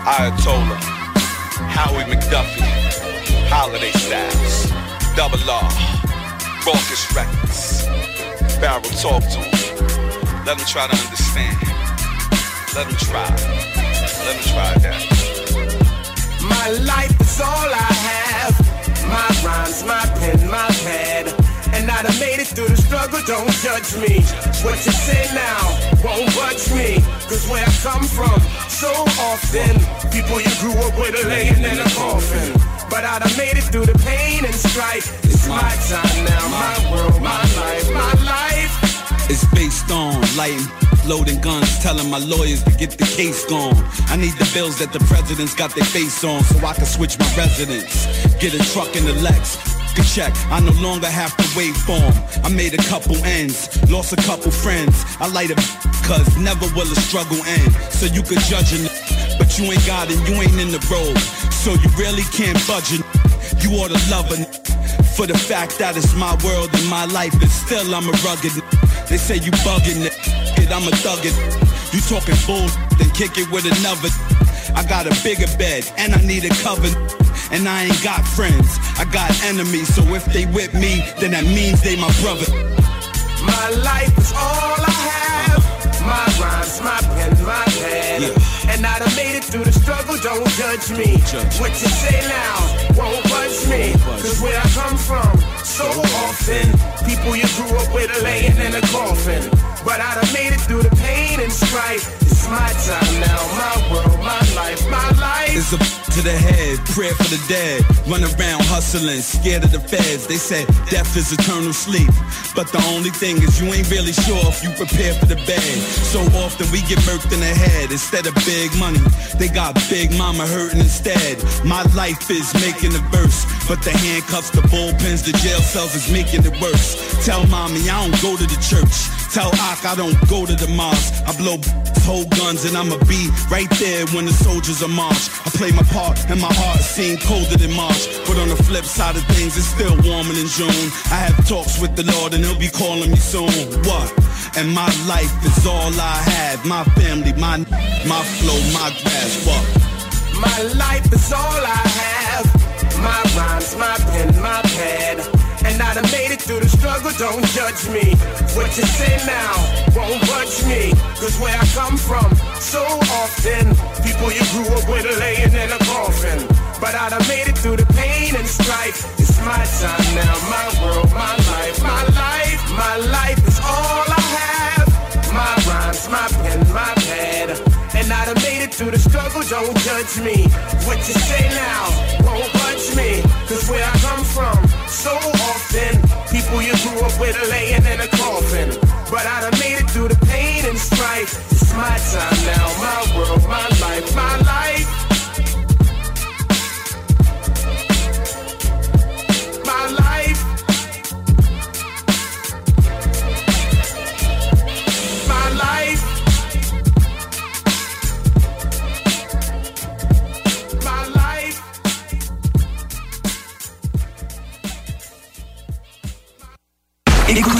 Ayatollah, Howie McDuffie, Holiday Styles, Double R, Rawkus Records. Barrel talk to him. Let him try to understand. Let him try. Let him try that. My life is all I have. My rhymes, my pen, my pad. And I'd have made it through the struggle, don't judge me. What you say now won't budge me. Cause where I come from, so often, people you grew up with are laying in a coffin. But I'd have made it through the pain and strife. It's my time now, my world, my life, my life. It's based on lighting, loading guns, telling my lawyers to get the case gone. I need the bills that the presidents got their face on so I can switch my residence. Get a truck in the Lex. A Check, I no longer have to wait for 'em. I made a couple ends, lost a couple friends. I light a cause never will a struggle end. So you could judge a but you ain't got it, you ain't in the road. So you really can't budge a You ought to love a for the fact that it's my world and my life, and still I'm a rugged. They say you bugging it, I'm a thuggin'. You talking bull, then kick it with another. I got a bigger bed and I need a cover. And I ain't got friends, I got enemies. So if they with me, then that means they my brother. My life is all I have. My rhymes, my pen, my pad. And I done made it through the struggle, don't judge me. What you say now won't budge me. Cause where I come from, so often, people you grew up with are laying in a coffin. But I done made it through the pain and strife. It's my time now, my world, my life, my life. It's a to the head, prayer for the dead. Run around hustling, scared of the feds. They said death is eternal sleep. But the only thing is you ain't really sure if you prepare for the bed. So often we get murked in the head instead of big money. They got big mama hurting instead. My life is making the verse. But the handcuffs, the bullpens, the jail cells is making it worse. Tell mommy I don't go to the church. Tell Ak I don't go to the mosque. I blow hold guns and I'ma be right there when the soldiers are march. I play my part and my heart seemed colder than March. But on the flip side of things, it's still warmer than June. I have talks with the Lord and he'll be calling me soon. What? And my life is all I have. My family, my my flow, my grass. What? My life is all I have. My rhymes, my pen, my pad. And I done made it through the struggle, don't judge me. What you say now won't budge me. Cause where I come from, so often, people you grew up with are laying in a coffin. But I done made it through the pain and strife. It's my time now, my world, my life, my life. My life is all I have. My rhymes, my pen, my pad. And I done made it through the struggle, don't judge me. What you say now won't budge me. Cause where I come from, so often, people you grew up with are laying in a coffin. But I done made it through the pain and strife. It's my time now, my world, my life, my life. My life.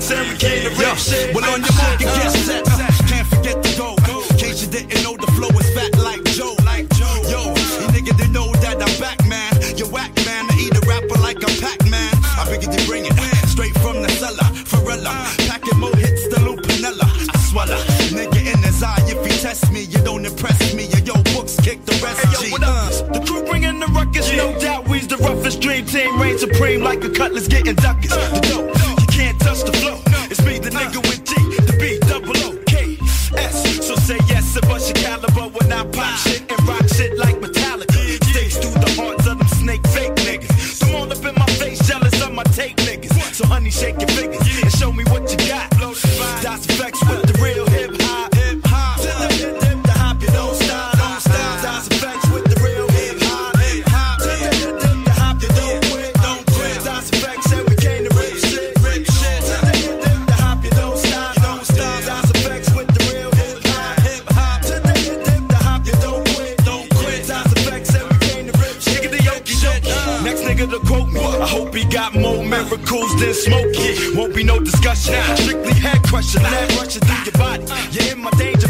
sex and we came rap shit. But on your mark, you get set. Can't forget the go. In case you didn't know, the flow is fat like Joe. Like Joe. Yo, you nigga, they know that I'm back, man. You're whack, man. I eat a rapper like a pack, man. I figured you bring it straight from the cellar. Farella, packing more hits than Lou Piniella. I swallow, nigga in his eye. If he test me, you don't impress me. And yo, books kick the rest. Hey, yo, what? Uh. The crew bringing the ruckus. Yeah. No doubt we's the roughest dream team. Reign supreme like a cutlass getting duckers. Uh. The dope cools, then smoke it. Won't be no discussion. Strictly head question. Head question through your body. You're in my danger.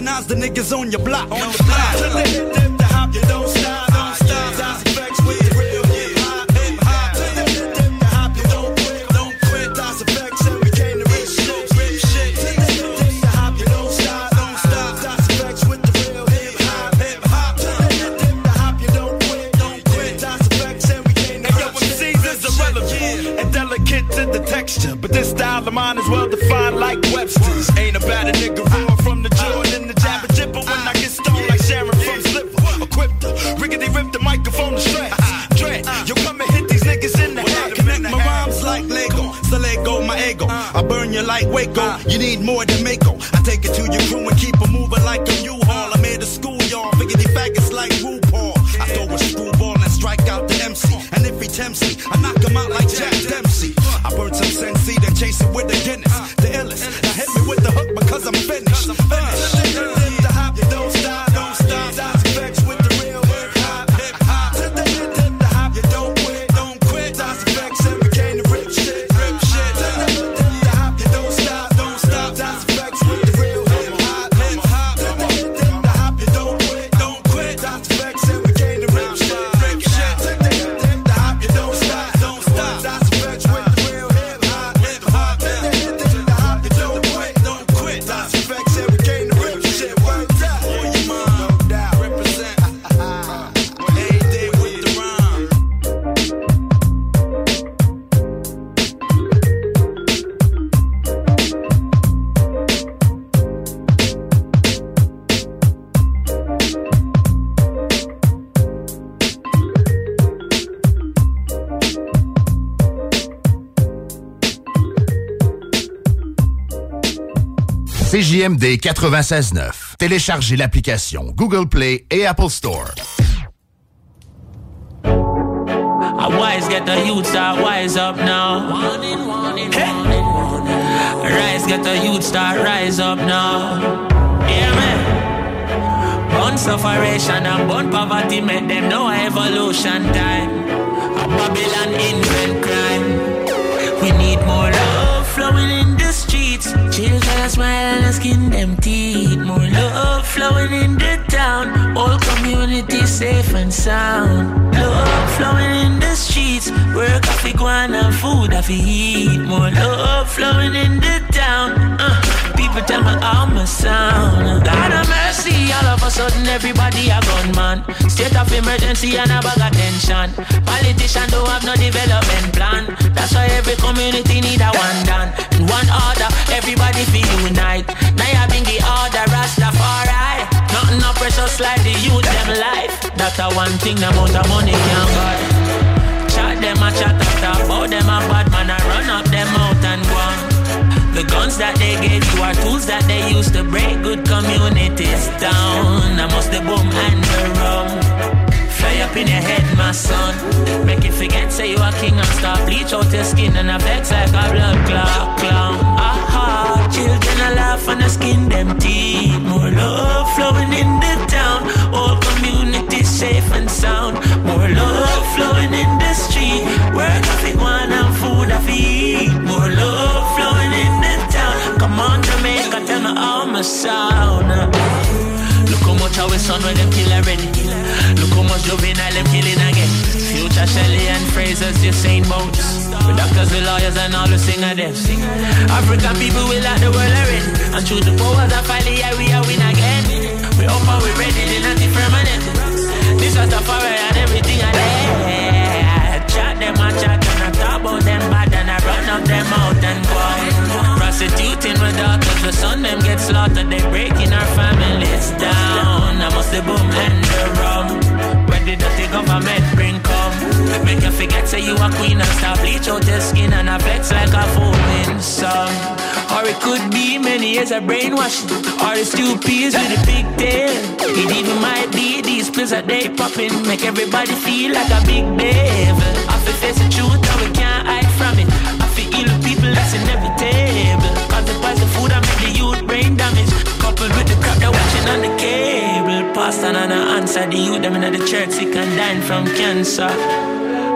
recognize the niggas on your block. On block. Hop, you don't FM des 96.9. Téléchargez l'application Google Play et Apple Store. I wise get the youths start wise up now. Warning, warning, hey. warning, rise get the youth start rise up now. Yeah, man. Born sufferation and born poverty make them know evolution time. A Babylon invent crime. We need more love flowing a smile and a skin them teeth. More love flowing in the town. All community safe and sound. Love flowing in the streets. Work off go and food off eat. More love flowing in the town. Uh, people tell me how my sound. God of mercy, all of a sudden everybody a gunman. State of emergency and a bag attention. Politician don't have no development plan. That's why every community need a one done. One order, everybody feel unite. Now you bring the order, Rastafari. Nothing no precious like the youth them life. That's a one thing the amount of money can buy. Chat them a chat talk about them a bad man. I run up them out and go on. The guns that they gave you are tools that they use to break good communities down. I must the boom and the rum. Up in your head, my son. Make you forget, say you a king and start bleach out your skin and a vex like a blood clot clown. Aha, children a laugh and a skin them teeth. More love flowing in the town. All community safe and sound. Them killing again. Future Shelley and Fraser's just ain't boats. The doctors, the lawyers, and all the singer them. African people will like the world already. And through the powers of finally, yeah, we are win again. We up and we ready, the not permanent. This was the fire and everything I did. Chat them and chat and I talk about them bad and I run up them out and go. Prostituting my daughters, the son them get slaughtered. They breaking our families down. I must the boom and the rum. Did the government bring come? Make you forget say you a queen and stop bleach out your skin and a flex like a foaming song. Or it could be many years of brainwashing. Or the stupids with a big tail. It even might be these pills that they popping. Make everybody feel like a big devil. I feel face the truth and we can't hide from it. I feel ill people that's inevitable. Cause the price of food I make the youth brain damage. Coupled with the crap they're watching on the cable. Pastor and I answer the youth them in the church sick and dying from cancer.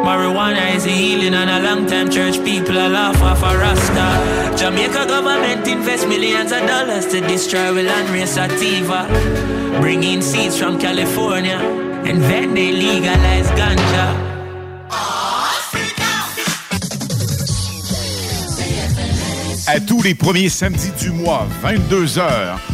Marijuana is a healing and a long time church people a laugh off a rasta. Jamaica government invest millions of dollars to destroy the land race sativa. Bring in seeds from California and then they legalize ganja. À tous les premiers samedis du mois, 22h,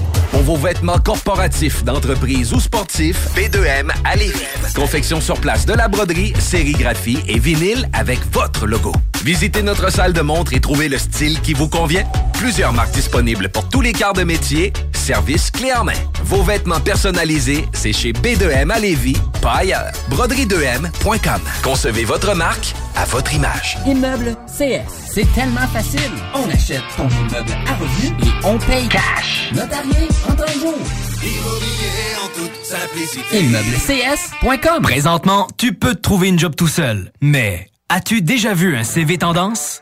Vos vêtements corporatifs, d'entreprise ou sportifs, B2M à Lévis. Confection sur place de la broderie, sérigraphie et vinyle avec votre logo. Visitez notre salle de montre et trouvez le style qui vous convient. Plusieurs marques disponibles pour tous les quarts de métier. Service clé en main. Vos vêtements personnalisés, c'est chez B2M à Lévis, pas ailleurs. Broderie2M.com. Concevez votre marque à votre image. Immeuble CS. C'est tellement facile. On achète ton immeuble à revenu et on paye cash. Notarié en un jour. Immobilier en toute simplicité. ImmeubleCS.com. Présentement, tu peux te trouver une job tout seul. Mais as-tu déjà vu un CV tendance?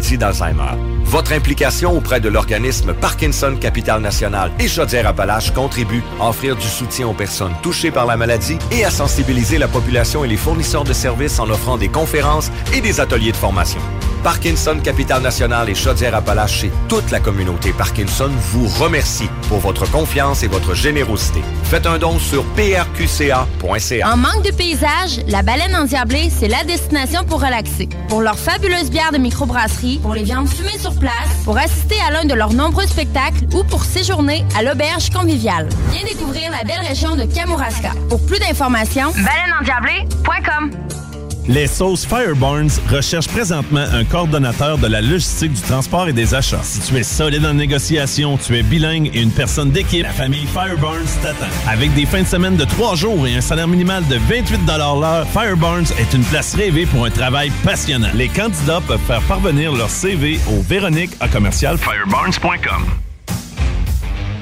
Votre implication auprès de l'organisme Parkinson Capital National et Chaudière-Appalaches contribue à offrir du soutien aux personnes touchées par la maladie et à sensibiliser la population et les fournisseurs de services en offrant des conférences et des ateliers de formation. Parkinson Capital National et Chaudière-Appalaches et toute la communauté Parkinson vous remercie pour votre confiance et votre générosité. Faites un don sur prqca.ca. En manque de paysage, la baleine endiablée, c'est la destination pour relaxer. Pour leurs fabuleuses bières de microbrasserie, pour les viandes fumées sur place, pour assister à l'un de leurs nombreux spectacles ou pour séjourner à l'auberge conviviale. Viens découvrir la belle région de Kamouraska. Pour plus d'informations, baleineendiablée.com. Les sauces Fireburns recherchent présentement un coordonnateur de la logistique du transport et des achats. Si tu es solide en négociation, tu es bilingue et une personne d'équipe, la famille Fireburns t'attend. Avec des fins de semaine de trois jours et un salaire minimal de 28 l'heure, Fireburns est une place rêvée pour un travail passionnant. Les candidats peuvent faire parvenir leur CV au Véronique à commercial.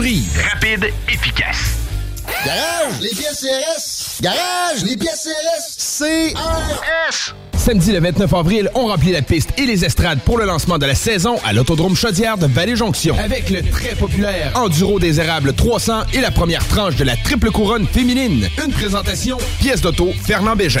Rapide, efficace. Garage, les pièces CRS. Garage, les pièces CRS. CRS. Samedi le 29 avril, on remplit la piste et les estrades pour le lancement de la saison à l'Autodrome Chaudière de Vallée-Jonction. Avec le très populaire Enduro des Érables 300 et la première tranche de la triple couronne féminine. Une présentation, pièce d'auto, Fernand Bégin.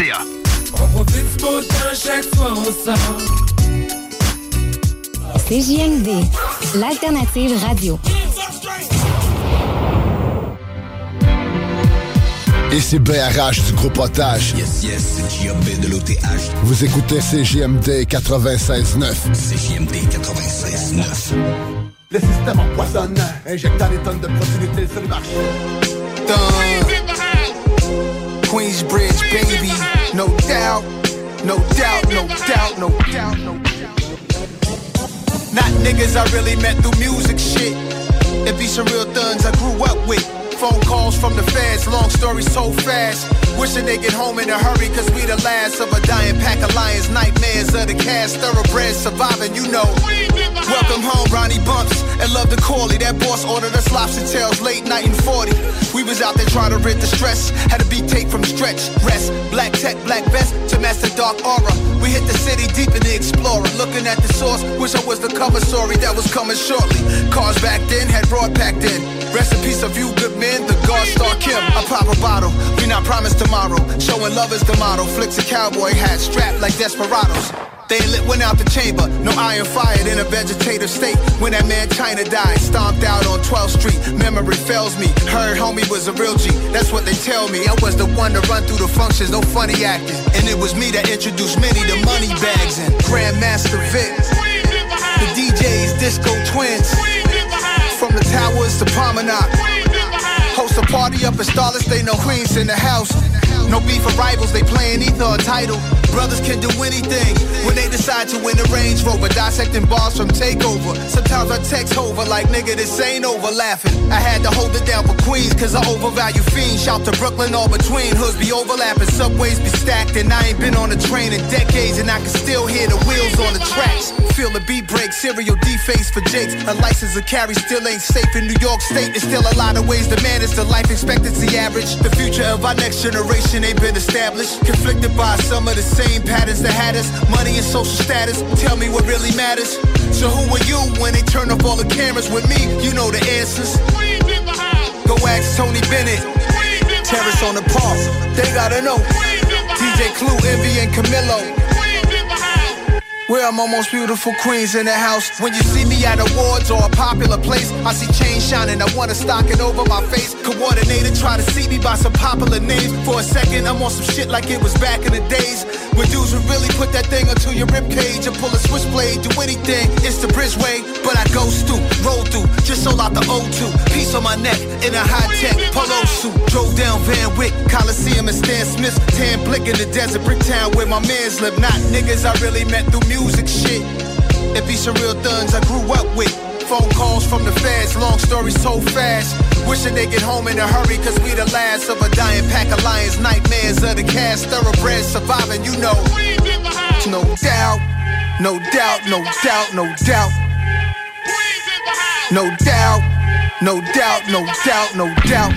qcstreetwear.ca. On profite du beau temps chaque fois on sort. CJMD, l'alternative radio. Et c'est BRH du groupe Otage. Yes, yes, c'est JMB de l'OTH. Vous écoutez CJMD 96.9. CJMD 96.9. Le système empoisonne, injectant des tonnes de proximité sur le marché. Queensbridge, baby. No doubt, no doubt, no doubt, no doubt, no doubt. Not niggas I really met through music shit. It be some real thuns I grew up with. Phone calls from the feds, long story so fast. Wishing they get home in a hurry, cause we the last of a dying pack of lions, nightmares of the cast, thoroughbreds surviving, you know. Welcome home, Ronnie Bumps, and love the Corley. That boss ordered us lobster tails late night in 40. We was out there trying to rid the stress, had a beat take from stretch, rest, black tech, black vest to master dark aura. We hit the city deep in the explorer, looking at the source. Wish I was the cover story that was coming shortly. Cars back then had broad packed in. Rest in peace of you good men, the God Star Kim. I pop a bottle, we not promised tomorrow. Showing love is the motto. Flicks a cowboy hat, strapped like desperados. They lit one out the chamber, no iron fired in a vegetative state. When that man China died, stomped out on 12th Street. Memory fails me. Heard homie was a real G. That's what they tell me. I was the one to run through the functions, no funny acting. And it was me that introduced many to money bags and Grandmaster Vic. The DJs, Disco Twins. From the towers to Promenade. A party up in Starless, they know Queens in the house. No beef for rivals, they playing either a title. Brothers can do anything when they decide to win the Range Rover. Dissecting bars from takeover. Sometimes I text over like nigga, this ain't over laughing. I had to hold it down for Queens, cause I overvalue fiends. Shout to Brooklyn, all between. Hoods be overlapping, subways be stacked. And I ain't been on a train in decades, and I can still hear the wheels on the tracks. Feel the beat break, serial deface for Jakes. A license to carry still ain't safe in New York State. There's still a lot of ways to manage the life expectancy average. The future of our next generation ain't been established. Conflicted by some of the same patterns that had us. Money and social status. Tell me what really matters. So who are you when they turn off all the cameras with me? You know the answers. Go ask Tony Bennett. Terrace on the park. They gotta know. DJ Clue, Envy, and Camilo. Where I'm almost beautiful queens in the house. When you see me at awards or a popular place, I see chains shining. I wanna stock it over my face. Coordinated, try to see me by some popular names. For a second, I'm on some shit like it was back in the days. Where dudes would really put that thing until your rib cage and pull a switchblade, do anything. It's the bridgeway, but I go through, roll through, just sold out the O2. Piece on my neck in a high tech polo suit. Drove down Van Wyck, Coliseum and Stan Smith's. Tan blick in the desert, Bricktown where my mans live. Not niggas I really met through music shit. It be some real thuns I grew up with. Phone calls from the feds, long stories told fast. Wishing they get home in a hurry, cause we the last of a dying pack of lions, nightmares of the cast, thoroughbreds surviving, you know. No doubt, no doubt, no doubt, no doubt. No doubt, no doubt, no doubt, no doubt.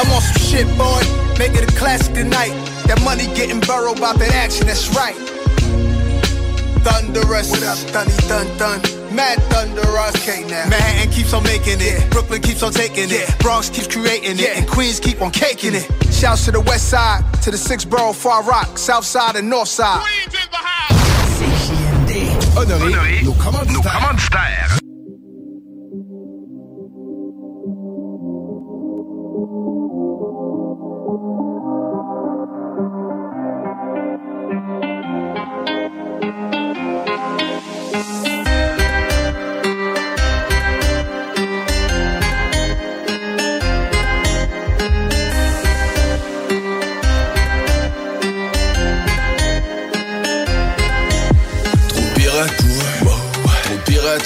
I'm on some shit, boy. Make it a classic tonight. That money getting burrowed by that action, that's right. Thunderous. What up, Thunny Dun Dun? Mad Thunderous. Okay, now. Manhattan keeps on making it. Brooklyn keeps on taking it. Bronx keeps creating it. And Queens keep on caking it. Shouts to the west side, to the six borough Far Rock, south side and north side. Honoré, nos commanditaires.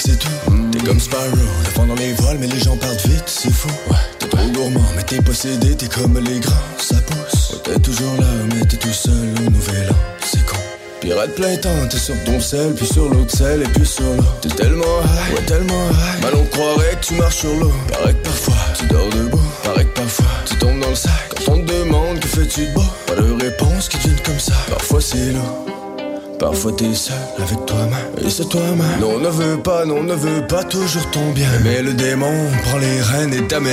C'est tout. T'es comme Sparrow, le fond dans les voiles, mais les gens partent vite, c'est fou. Ouais, t'es trop gourmand, mais t'es possédé, t'es comme les grands, ça pousse. Ouais, t'es toujours là, mais t'es tout seul au nouvel an, c'est con. Pirate plein temps, t'es sur ton sel, puis sur l'autre sel, et puis sur l'eau. T'es tellement high, ouais, tellement high. Mal on croirait que tu marches sur l'eau. Paraît que parfois, tu dors debout. Paraît que parfois, tu tombes dans le sac. Quand on te demande que fais-tu de beau, pas de réponse qui te vienne comme ça. Parfois c'est lourd. Parfois t'es seul. Avec toi-même Et c'est toi-même Non on ne veut pas, non on ne veut pas toujours ton bien. Mais le démon prend les rênes et t'amène